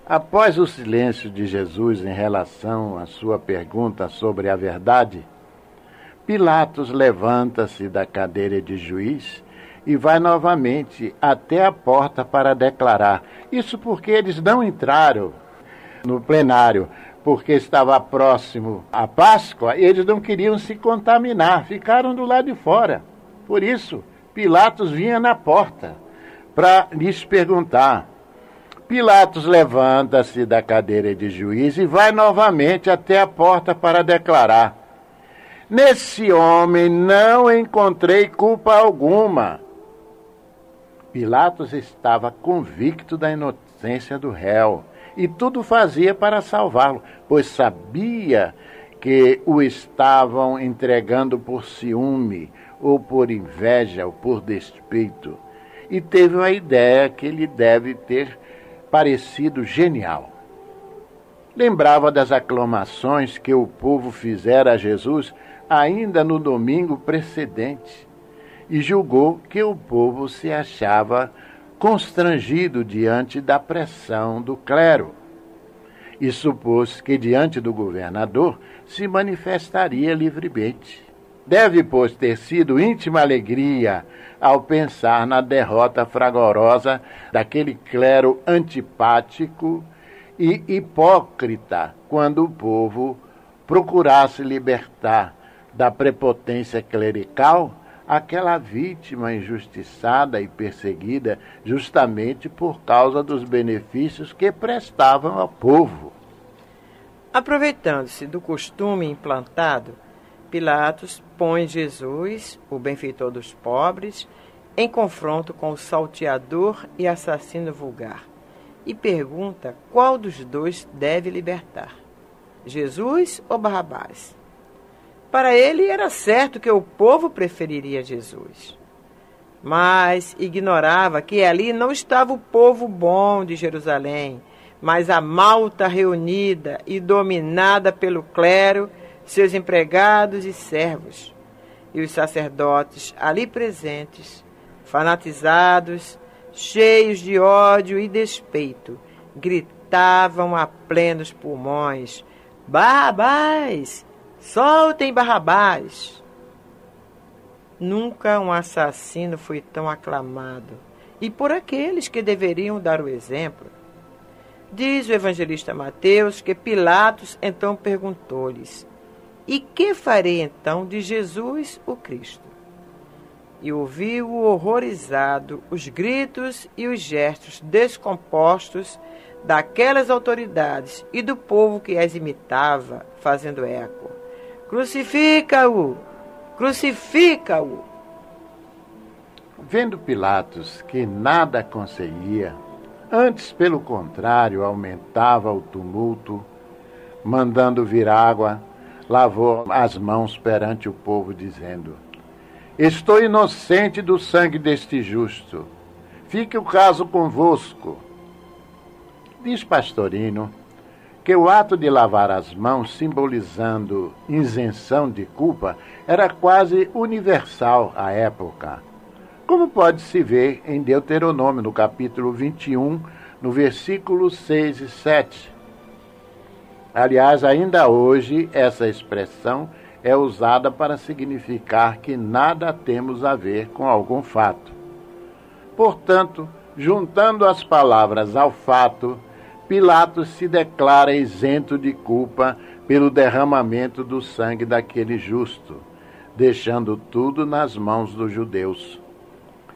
após o silêncio de Jesus em relação à sua pergunta sobre a verdade, Pilatos levanta-se da cadeira de juiz e vai novamente até a porta para declarar. Isso porque eles não entraram no plenário, porque estava próximo à Páscoa e eles não queriam se contaminar, ficaram do lado de fora. Por isso, Pilatos vinha na porta para lhes perguntar. Pilatos levanta-se da cadeira de juiz e vai novamente até a porta para declarar. Nesse homem não encontrei culpa alguma. Pilatos estava convicto da inocência do réu e tudo fazia para salvá-lo, pois sabia que o estavam entregando por ciúme, ou por inveja, ou por despeito. E teve uma ideia que lhe deve ter parecido genial. Lembrava das aclamações que o povo fizera a Jesus ainda no domingo precedente e julgou que o povo se achava constrangido diante da pressão do clero e supôs que diante do governador se manifestaria livremente. Deve, pois, ter sido íntima alegria ao pensar na derrota fragorosa daquele clero antipático e hipócrita quando o povo procurasse libertar da prepotência clerical aquela vítima injustiçada e perseguida justamente por causa dos benefícios que prestavam ao povo. Aproveitando-se do costume implantado, Pilatos põe Jesus, o benfeitor dos pobres, em confronto com o salteador e assassino vulgar e pergunta qual dos dois deve libertar: Jesus ou Barrabás? Para ele era certo que o povo preferiria Jesus. Mas ignorava que ali não estava o povo bom de Jerusalém, mas a malta reunida e dominada pelo clero, seus empregados e servos, e os sacerdotes ali presentes, fanatizados, cheios de ódio e despeito, gritavam a plenos pulmões: Barrabás! Soltem Barrabás! Nunca um assassino foi tão aclamado, e por aqueles que deveriam dar o exemplo. Diz o evangelista Mateus que Pilatos então perguntou-lhes: E que farei então de Jesus o Cristo? E ouviu horrorizado os gritos e os gestos descompostos daquelas autoridades e do povo que as imitava, fazendo eco. Crucifica-o! Crucifica-o! Vendo Pilatos que nada conseguia, antes, pelo contrário, aumentava o tumulto, mandando vir água, lavou as mãos perante o povo, dizendo: Estou inocente do sangue deste justo. Fique o caso convosco. Diz Pastorino que o ato de lavar as mãos, simbolizando isenção de culpa, era quase universal à época. Como pode se ver em Deuteronômio, no capítulo 21, no versículo 6 e 7. Aliás, ainda hoje, essa expressão é usada para significar que nada temos a ver com algum fato. Portanto, juntando as palavras ao fato, Pilatos se declara isento de culpa pelo derramamento do sangue daquele justo, deixando tudo nas mãos dos judeus.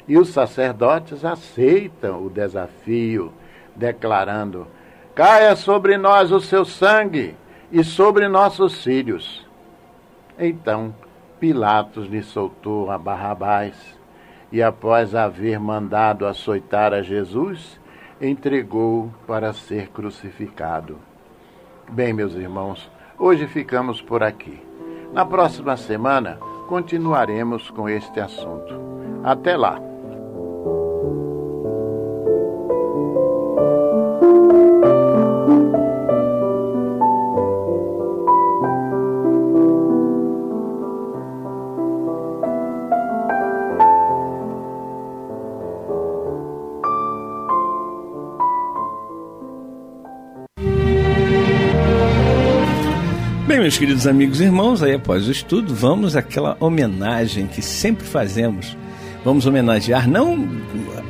E os sacerdotes aceitam o desafio, declarando: Caia sobre nós o seu sangue e sobre nossos filhos. Então Pilatos lhe soltou a Barrabás, e após haver mandado açoitar a Jesus, entregou para ser crucificado. Bem, meus irmãos, hoje ficamos por aqui. Na próxima semana continuaremos com este assunto. Até lá! Meus queridos amigos e irmãos, aí após o estudo, vamos àquela homenagem que sempre fazemos. Vamos homenagear, não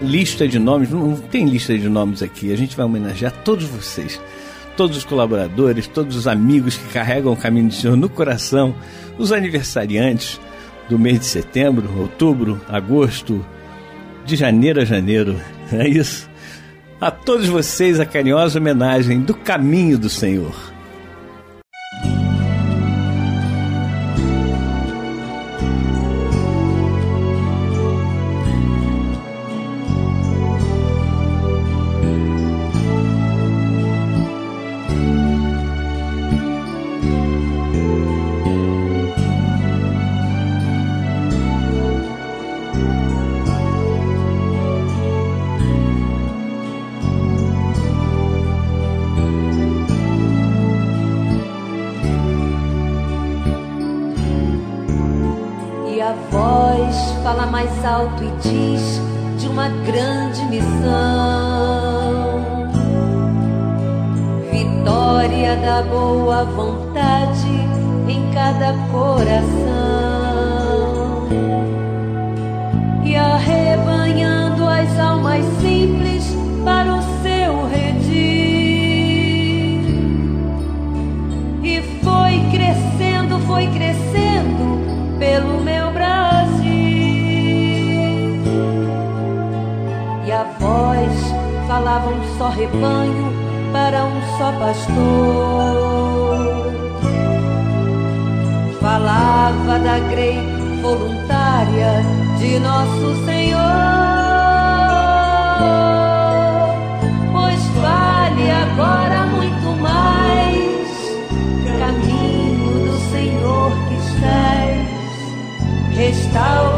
lista de nomes, não tem lista de nomes aqui, a gente vai homenagear todos vocês, todos os colaboradores, todos os amigos que carregam o caminho do Senhor no coração, os aniversariantes do mês de setembro, outubro, agosto, de janeiro a janeiro, é isso? A todos vocês a carinhosa homenagem do caminho do Senhor. Rebanho para um só pastor. Falava da grei voluntária de nosso Senhor. Pois vale agora muito mais caminho do Senhor que estás. Restaura,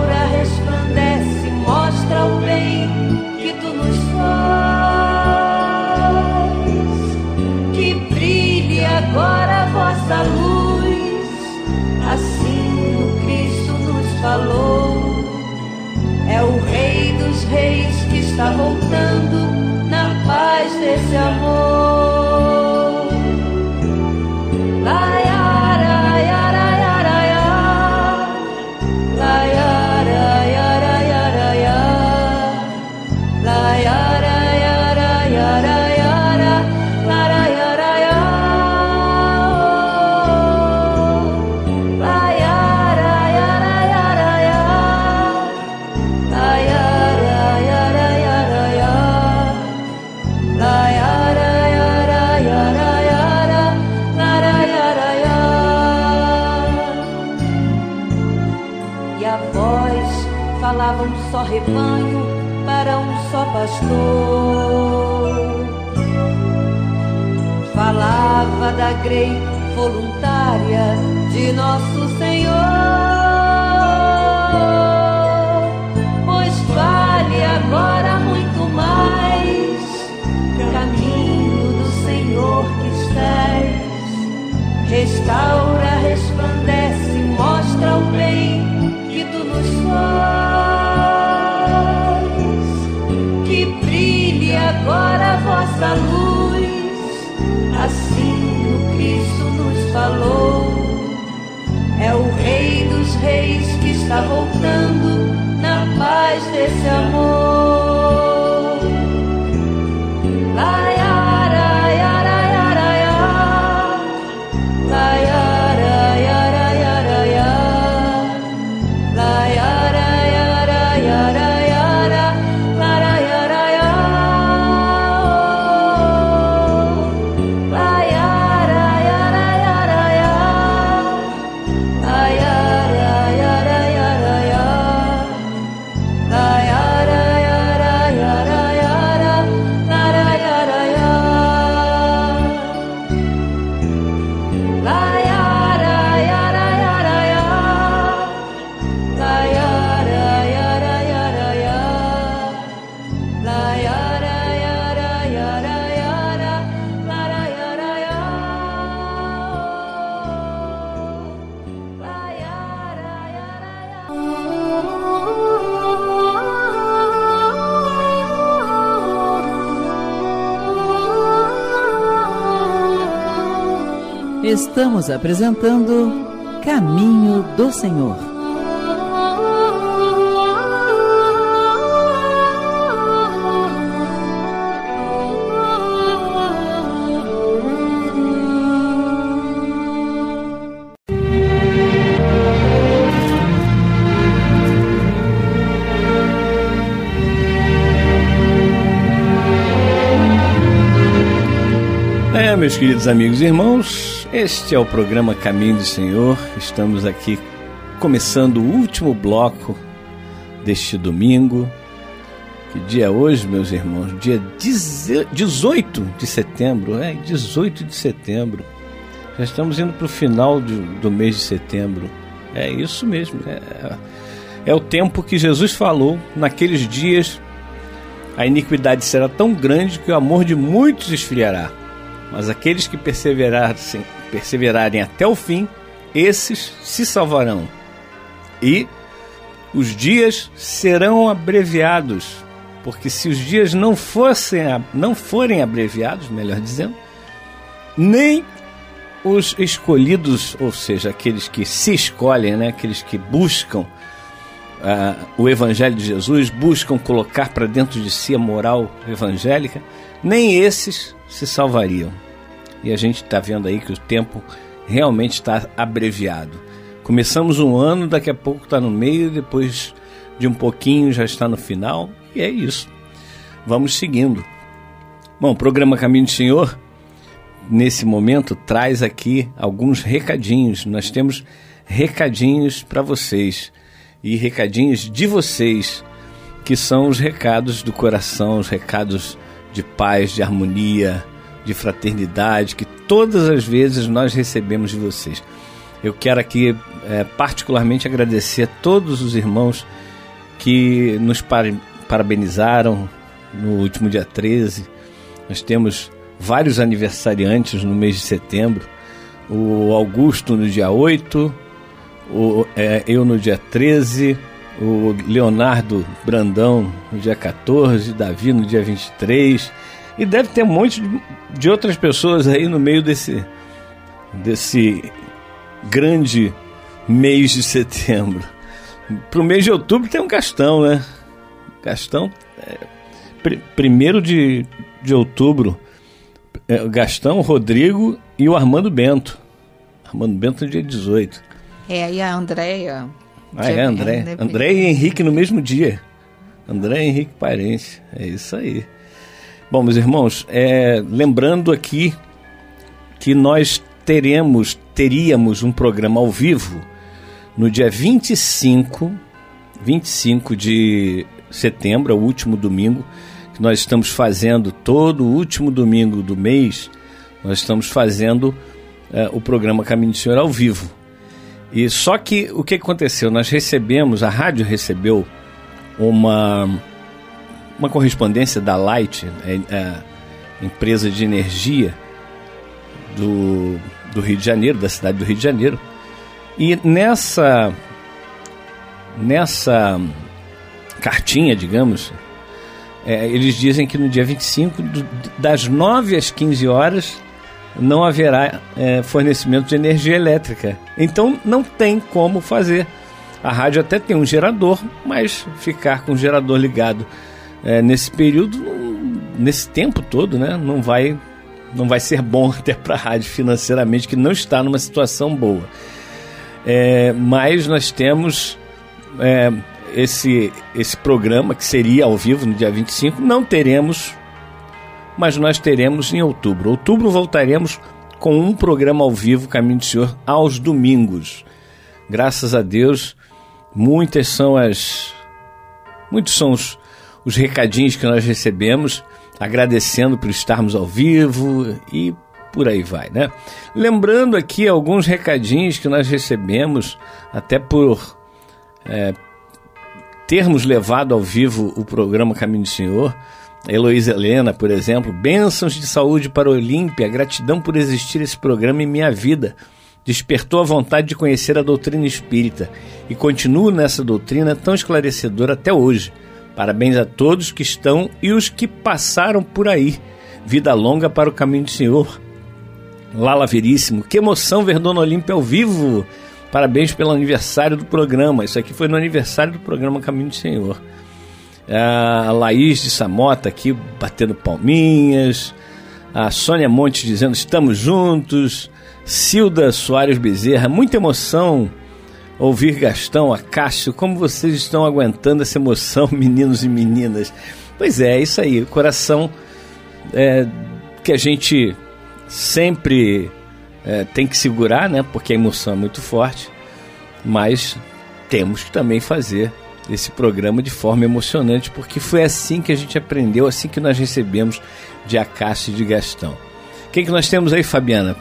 voltando na paz desse amor. Rebanho para um só pastor. Falava da grei voluntária de nosso Senhor. Pois vale agora muito mais caminho do Senhor que estás. Restaura, resplandece, mostra o bem Reis que está voltando na paz desse amor. Estamos apresentando Caminho do Senhor. É, meus queridos amigos e irmãos, este é o programa Caminho do Senhor. Estamos aqui começando o último bloco deste domingo. Que dia é hoje, meus irmãos? Dia 18 de setembro, é, 18 de setembro. Já estamos indo para o final de, do mês de setembro. É isso mesmo. É, é o tempo que Jesus falou naqueles dias. A iniquidade será tão grande que o amor de muitos esfriará. Mas aqueles que perseverarem, perseverarem até o fim, esses se salvarão. E os dias serão abreviados, porque se os dias não fossem não forem abreviados, melhor dizendo, nem os escolhidos, ou seja, aqueles que se escolhem, né, aqueles que buscam uh, o Evangelho de Jesus, buscam colocar para dentro de si a moral evangélica, nem esses se salvariam. E a gente está vendo aí que o tempo realmente está abreviado. Começamos um ano, daqui a pouco está no meio, depois de um pouquinho já está no final, e é isso. Vamos seguindo. Bom, o programa Caminho do Senhor, nesse momento, traz aqui alguns recadinhos. Nós temos recadinhos para vocês e recadinhos de vocês, que são os recados do coração, os recados de paz, de harmonia, de fraternidade, que todas as vezes nós recebemos de vocês. Eu quero aqui é, particularmente agradecer a todos os irmãos que nos parabenizaram no último dia 13. Nós temos vários aniversariantes no mês de setembro. O Augusto no dia 8, o, é, eu no dia 13, o Leonardo Brandão no dia 14, Davi no dia 23. E deve ter um monte de, outras pessoas aí no meio desse, desse grande mês de setembro. Para o mês de outubro tem um Gastão, né? Gastão, é, pr primeiro de, de outubro, é, Gastão, Rodrigo e o Armando Bento. Armando Bento no dia 18. É, e a Andréia. Ah, é, André. André e Henrique no mesmo dia. André e Henrique Parente. É isso aí. Bom, meus irmãos, é, lembrando aqui que nós teremos, teríamos um programa ao vivo no dia 25, 25 de setembro, é o último domingo, que nós estamos fazendo todo o último domingo do mês, nós estamos fazendo é, o programa Caminho do Senhor ao vivo. E só que o que aconteceu? Nós recebemos, a rádio recebeu uma, uma correspondência da Light, é, é, empresa de energia do, do Rio de Janeiro, da cidade do Rio de Janeiro. E nessa nessa cartinha, digamos, é, eles dizem que no dia 25, do, das 9 às 15 horas, não haverá é, fornecimento de energia elétrica. Então não tem como fazer. A rádio até tem um gerador, mas ficar com o gerador ligado é, nesse período, nesse tempo todo, né, não vai, não vai ser bom *laughs* até para a rádio financeiramente, que não está numa situação boa. É, mas nós temos é, esse, esse programa que seria ao vivo no dia 25, não teremos mas nós teremos em outubro. Outubro voltaremos com um programa ao vivo Caminho do Senhor aos domingos. Graças a Deus, muitas são as muitos são os, os recadinhos que nós recebemos, agradecendo por estarmos ao vivo e por aí vai, né? Lembrando aqui alguns recadinhos que nós recebemos, até por é, termos levado ao vivo o programa Caminho do Senhor. Heloísa Helena, por exemplo, bênçãos de saúde para Olímpia, gratidão por existir esse programa em minha vida. Despertou a vontade de conhecer a doutrina espírita e continuo nessa doutrina tão esclarecedora até hoje. Parabéns a todos que estão e os que passaram por aí. Vida longa para o caminho do Senhor. Lala Veríssimo, que emoção ver Dona Olímpia ao vivo. Parabéns pelo aniversário do programa. Isso aqui foi no aniversário do programa Caminho do Senhor. A Laís de Samota aqui batendo palminhas. A Sônia Monte dizendo estamos juntos. Cilda Soares Bezerra, muita emoção ouvir Gastão, a. Como vocês estão aguentando essa emoção, *laughs* meninos e meninas? Pois é, é isso aí. O coração é, que a gente sempre é, tem que segurar, né? Porque a emoção é muito forte. Mas temos que também fazer esse programa de forma emocionante, porque foi assim que a gente aprendeu, assim que nós recebemos de Acácio e de Gastão. O que, que nós temos aí, Fabiana?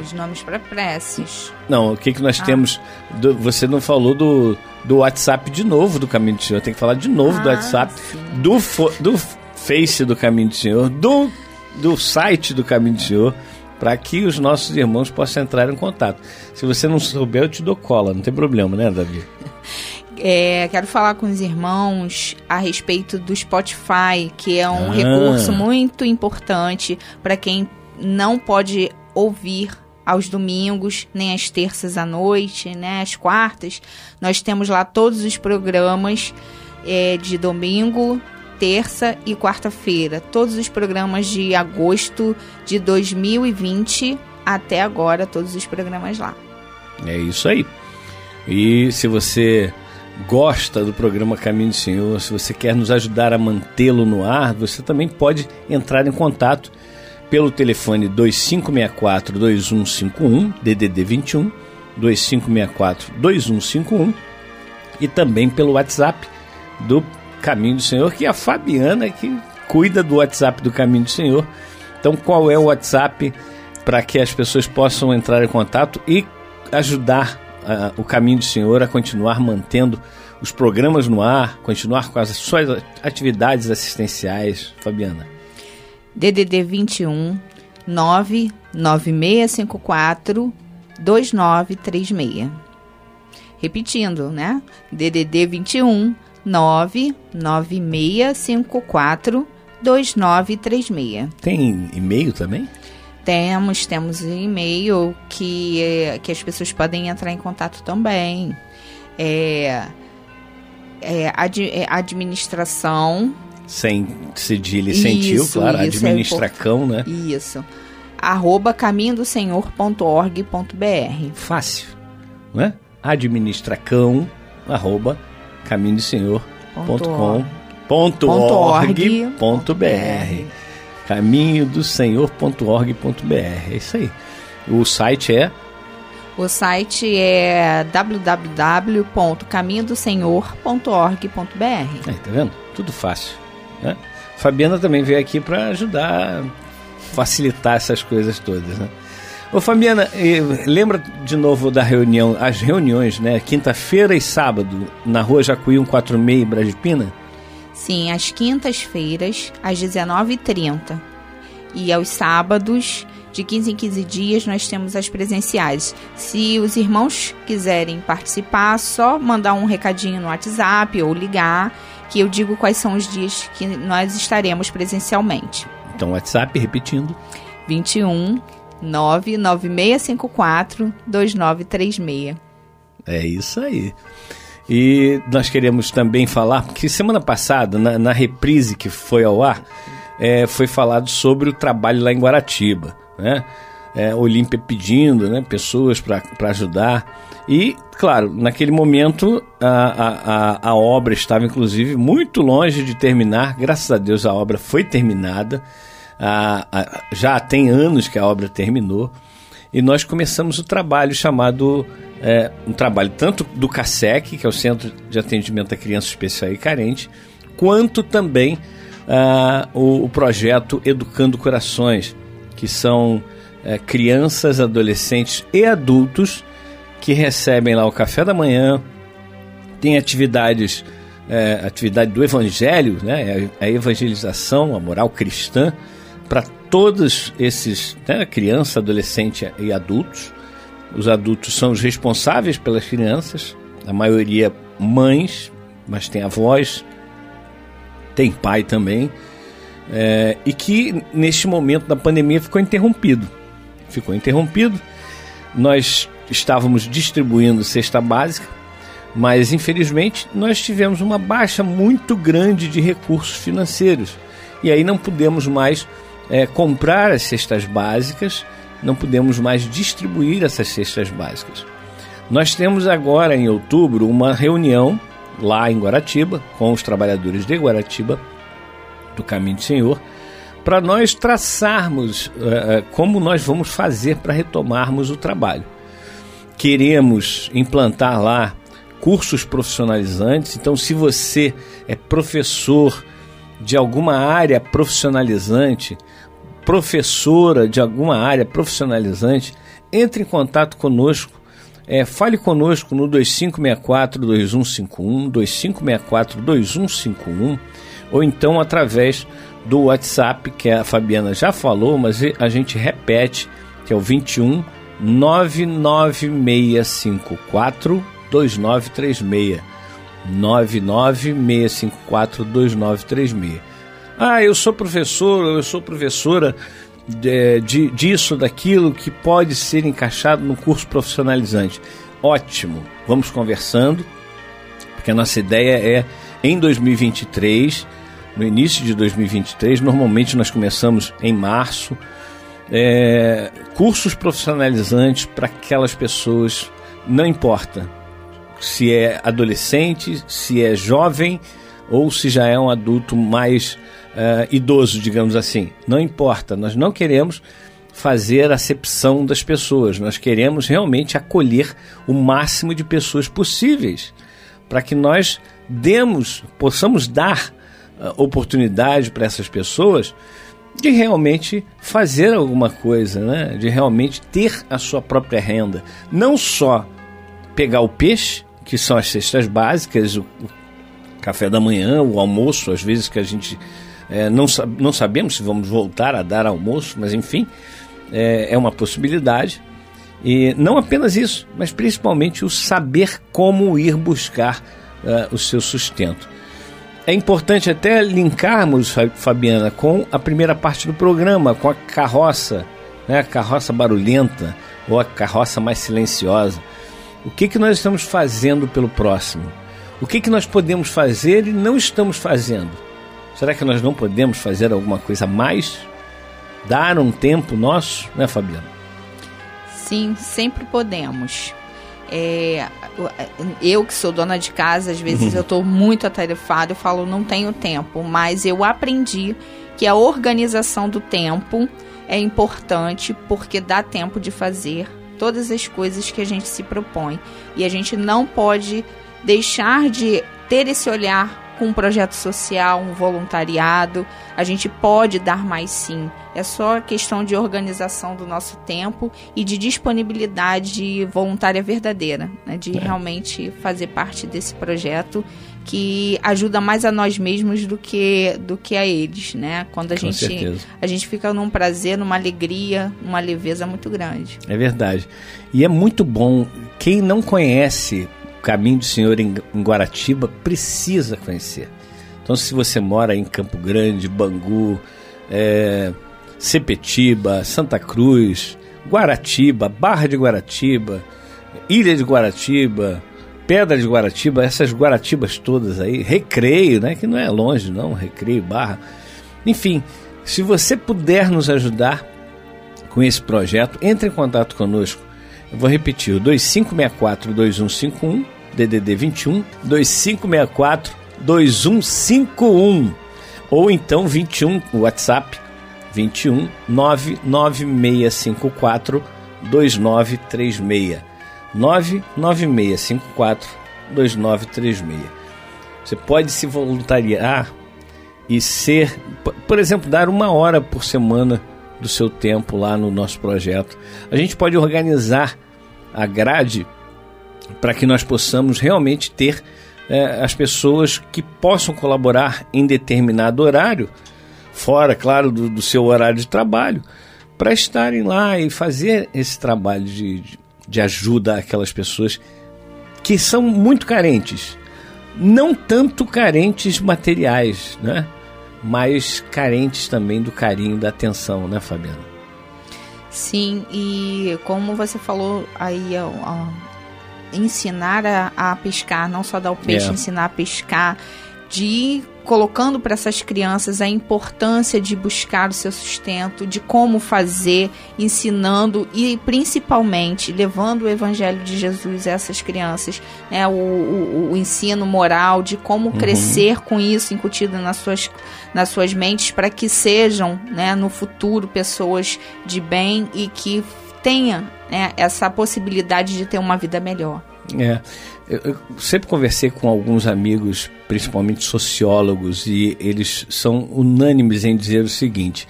Os nomes para preces. Não, o que, que nós ah. temos? Do, você não falou do, do WhatsApp de novo do Caminho do Senhor. Tem que falar de novo ah, do WhatsApp, do, do Face do Caminho do Senhor, do, do site do Caminho do Senhor. para que os nossos irmãos possam entrar em contato. Se você não souber, eu te dou cola, não tem problema, né, Davi? *laughs* É, quero falar com os irmãos a respeito do Spotify, que é um ah. recurso muito importante para quem não pode ouvir aos domingos, nem às terças à noite, né, às quartas. Nós temos lá todos os programas é, de domingo, terça e quarta-feira. Todos os programas de agosto de 2020 até agora, todos os programas lá. É isso aí. E se você gosta do programa Caminho do Senhor, se você quer nos ajudar a mantê-lo no ar, você também pode entrar em contato pelo telefone 2564 2151 DDD 21 2564 2151 e também pelo WhatsApp do Caminho do Senhor, que é a Fabiana que cuida do WhatsApp do Caminho do Senhor. Então, qual é o WhatsApp para que as pessoas possam entrar em contato e ajudar uh, o Caminho do Senhor a continuar mantendo os programas no ar, continuar com as suas atividades assistenciais, Fabiana? DDD 21 99654 2936. Repetindo, né? DDD 21 99654 2936. Tem e-mail também? Temos, temos e-mail que, que as pessoas podem entrar em contato também. É, é, ad, é administração. Sem cedilha e sem tio, claro, é administracão, é né? Isso. Arroba caminhodosenhor.org.br. Fácil, né? Administracão, arroba caminhodosenhor.com.org.br caminho do senhor.org.br. É isso aí. O site é o site é www.caminhodosenhor.org.br. Aí, tá vendo? Tudo fácil. Né? Fabiana também veio aqui para ajudar, facilitar essas coisas todas, né? Ô Fabiana, lembra de novo da reunião, as reuniões, né? Quinta-feira e sábado, na rua Jacuí 146, Brasipina? Sim, às quintas-feiras, às 19h30. E aos sábados, de 15 em 15 dias, nós temos as presenciais. Se os irmãos quiserem participar, só mandar um recadinho no WhatsApp ou ligar, que eu digo quais são os dias que nós estaremos presencialmente. Então, WhatsApp, repetindo: 21 99654 2936. É isso aí. E nós queremos também falar, porque semana passada, na, na reprise que foi ao ar, é, foi falado sobre o trabalho lá em Guaratiba, né? É, Olímpia pedindo né, pessoas para ajudar. E, claro, naquele momento a, a, a, obra estava, inclusive, muito longe de terminar. Graças a Deus a obra foi terminada. A, a, já tem anos que a obra terminou e nós começamos o trabalho chamado é, um trabalho tanto do CASEC, que é o Centro de Atendimento a Criança Especial e Carente, quanto também uh, o, o, projeto Educando Corações, que são uh, crianças, adolescentes e adultos que recebem lá o café da manhã, tem atividades, uh, atividade do Evangelho, né, a evangelização, a moral cristã, para todos esses, né, criança, adolescente e adultos. Os adultos são os responsáveis pelas crianças, a maioria mães, mas tem avós, tem pai também, é, e que neste momento da pandemia ficou interrompido. Ficou interrompido. Nós estávamos distribuindo cesta básica, mas infelizmente nós tivemos uma baixa muito grande de recursos financeiros e aí não pudemos mais é, comprar as cestas básicas, não podemos mais distribuir essas cestas básicas. Nós temos agora em outubro uma reunião lá em Guaratiba com os trabalhadores de Guaratiba do Caminho do Senhor para nós traçarmos uh, como nós vamos fazer para retomarmos o trabalho. Queremos implantar lá cursos profissionalizantes, então se você é professor de alguma área profissionalizante, professora de alguma área profissionalizante, entre em contato conosco. É, fale conosco no 2564-2151, 2564-2151, ou então através do WhatsApp, que a Fabiana já falou, mas a gente repete, que é o 21 99654 2936. 99654 2936. Ah, eu sou professor, eu sou professora de, de, disso, daquilo que pode ser encaixado no curso profissionalizante. Ótimo, vamos conversando, porque a nossa ideia é em 2023, no início de 2023, normalmente nós começamos em março, é, cursos profissionalizantes para aquelas pessoas, não importa se é adolescente, se é jovem ou se já é um adulto mais uh, idoso, digamos assim. Não importa, nós não queremos fazer acepção das pessoas, nós queremos realmente acolher o máximo de pessoas possíveis para que nós demos, possamos dar oportunidade para essas pessoas de realmente fazer alguma coisa, né? de realmente ter a sua própria renda. Não só pegar o peixe, que são as cestas básicas, o, o café da manhã, o almoço, às vezes que a gente é, não, não sabemos se vamos voltar a dar almoço, mas enfim, é, é uma possibilidade. E não apenas isso, mas principalmente o saber como ir buscar uh, o seu sustento. É importante até linkarmos, Fabiana, com a primeira parte do programa, com a carroça, né, a carroça barulhenta ou a carroça mais silenciosa. O que, que nós estamos fazendo pelo próximo? O que, que nós podemos fazer e não estamos fazendo? Será que nós não podemos fazer alguma coisa a mais? Dar um tempo nosso, né, Fabiana? Sim, sempre podemos. É, eu que sou dona de casa, às vezes uhum. eu estou muito atarefada, eu falo não tenho tempo, mas eu aprendi que a organização do tempo é importante porque dá tempo de fazer todas as coisas que a gente se propõe e a gente não pode deixar de ter esse olhar com um projeto social, um voluntariado. A gente pode dar mais sim. É só questão de organização do nosso tempo e de disponibilidade voluntária verdadeira, né? de é. realmente fazer parte desse projeto que ajuda mais a nós mesmos do que do que a eles, né? Quando a Com gente certeza. a gente fica num prazer, numa alegria, numa leveza muito grande. É verdade. E é muito bom quem não conhece Caminho do Senhor em, Guaratiba precisa conhecer. Então, se você mora em Campo Grande, Bangu, é, Sepetiba, Santa Cruz, Guaratiba, Barra de Guaratiba, Ilha de Guaratiba, Pedra de Guaratiba, essas Guaratibas todas aí, Recreio, né, que não é longe não, Recreio, Barra. Enfim, se você puder nos ajudar com esse projeto, entre em contato conosco eu vou repetir, o 2564-2151, DDD 21, 2564-2151. Ou então 21, o WhatsApp, 21 99654 2936. 99654 2936. Você pode se voluntariar e ser, por exemplo, dar uma hora por semana do seu tempo lá no nosso projeto. A gente pode organizar a grade para que nós possamos realmente ter é, as pessoas que possam colaborar em determinado horário, fora, claro, do, do seu horário de trabalho, para estarem lá e fazer esse trabalho de, de ajuda àquelas pessoas que são muito carentes. Não tanto carentes materiais, né? mas carentes também do carinho, da atenção, né, Fabiana? Sim, e como você falou aí, ó, ensinar a, a, pescar, não só dar o peixe, é. ensinar a pescar, de colocando para essas crianças a importância de buscar o seu sustento, de como fazer, ensinando e principalmente levando o evangelho de Jesus a essas crianças, né, o, o, o ensino moral de como uhum. crescer com isso incutido nas suas, nas suas mentes para que sejam, né, no futuro pessoas de bem e que tenha né, essa possibilidade de ter uma vida melhor. É. Eu, sempre conversei com alguns amigos, principalmente sociólogos, e eles são unânimes em dizer o seguinte: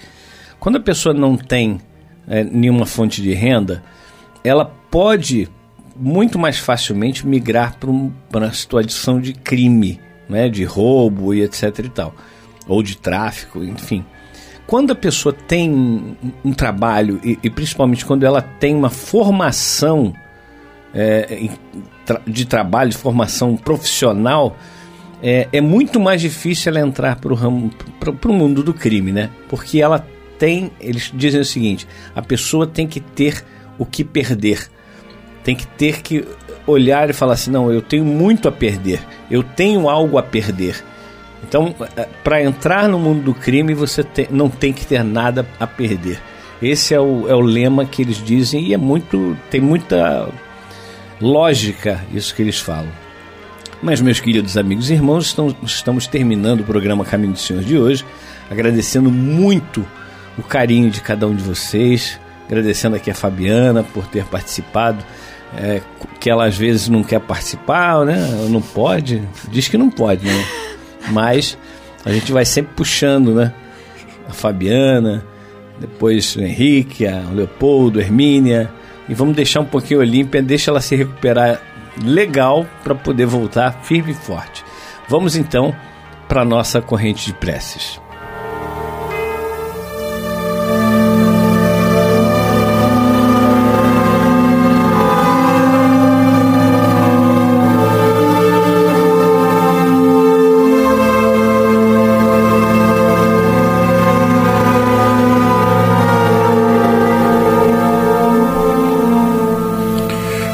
quando a pessoa não tem é, nenhuma fonte de renda, ela pode muito mais facilmente migrar para um, uma situação de crime, né, de roubo e etc e tal, ou de tráfico, enfim. Quando a pessoa tem um, trabalho, e, e, principalmente quando ela tem uma formação é, de trabalho, formação profissional, é, é muito mais difícil ela entrar para o mundo do crime, né? Porque ela tem, eles dizem o seguinte: a pessoa tem que ter o que perder, tem que ter que olhar e falar assim: não, eu tenho muito a perder, eu tenho algo a perder. Então, é, para entrar no mundo do crime, você não tem que ter nada a perder. Esse é o, é o lema que eles dizem e é muito tem muita lógica isso que eles falam. Mas, meus queridos amigos e irmãos, estamos, estamos terminando o programa Caminho dos Senhor de hoje, agradecendo muito o carinho de cada um de vocês, agradecendo aqui a Fabiana por ter participado, é, que ela às vezes não quer participar, né? Não pode, diz que não pode, né? Mas a gente vai sempre puxando, né? A Fabiana, depois o Henrique, a Leopoldo, a Hermínia, e vamos deixar um pouquinho a Olímpia, deixa ela se recuperar legal para poder voltar firme e forte. Vamos então para a nossa corrente de preces.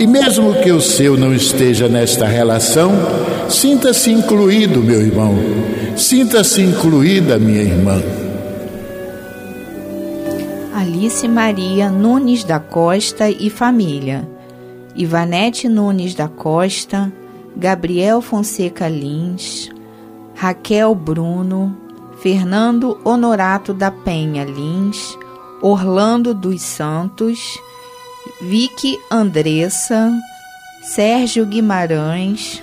e mesmo que o seu não esteja nesta relação, Sinta-se incluído, meu irmão. Sinta-se incluída, minha irmã. Alice Maria Nunes da Costa e família. Ivanete Nunes da Costa, Gabriel Fonseca Lins, Raquel Bruno, Fernando Honorato da Penha Lins, Orlando dos Santos, Vicky Andressa, Sérgio Guimarães,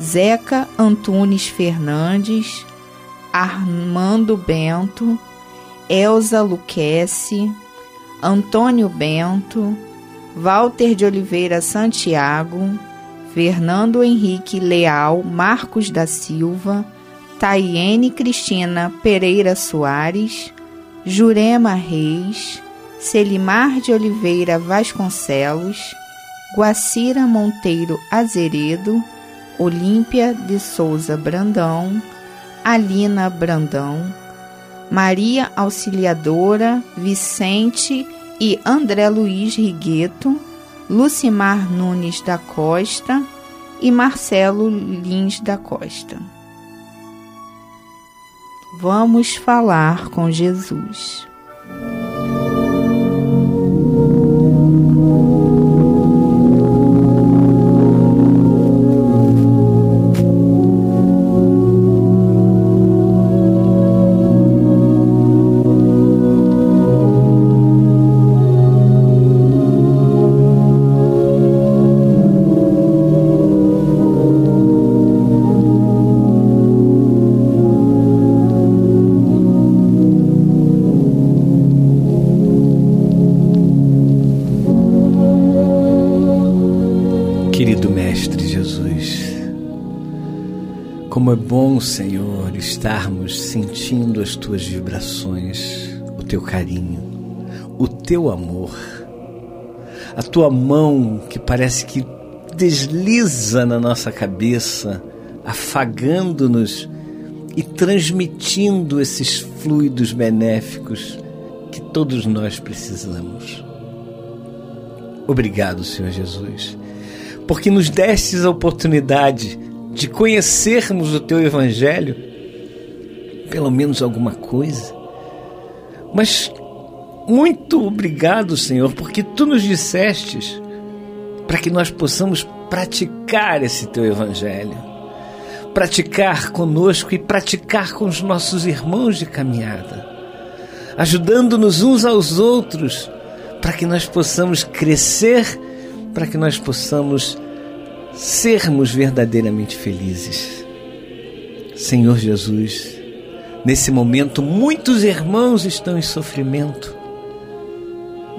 Zeca Antunes Fernandes, Armando Bento, Elza Luquesse, Antônio Bento, Walter de Oliveira Santiago, Fernando Henrique Leal Marcos da Silva, Taiene Cristina Pereira Soares, Jurema Reis, Selimar de Oliveira Vasconcelos, Guacira Monteiro Azeredo, Olímpia de Souza Brandão, Alina Brandão, Maria Auxiliadora, Vicente e André Luiz Rigueto, Lucimar Nunes da Costa e Marcelo Lins da Costa. Vamos falar com Jesus. Bom, Senhor, estarmos sentindo as tuas vibrações, o teu carinho, o teu amor, a tua mão que parece que desliza na nossa cabeça, afagando-nos e transmitindo esses fluidos benéficos que todos nós precisamos. Obrigado, Senhor Jesus, porque nos destes a oportunidade de conhecermos o teu Evangelho, pelo menos alguma coisa. Mas muito obrigado, Senhor, porque tu nos dissestes para que nós possamos praticar esse teu Evangelho, praticar conosco e praticar com os nossos irmãos de caminhada, ajudando-nos uns aos outros para que nós possamos crescer, para que nós possamos sermos verdadeiramente felizes. Senhor Jesus, nesse momento muitos irmãos estão em sofrimento.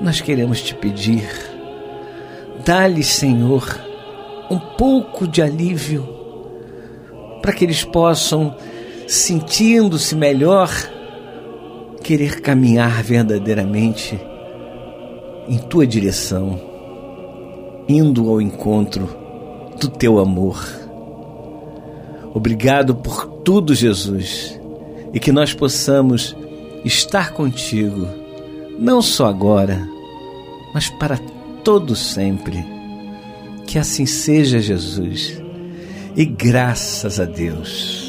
Nós queremos te pedir, dá-lhes, Senhor, um pouco de alívio, para que eles possam, sentindo-se melhor, querer caminhar verdadeiramente em tua direção, indo ao encontro do teu amor. Obrigado por tudo, Jesus, e que nós possamos estar contigo, não só agora, mas para todo sempre. Que assim seja, Jesus, e graças a Deus.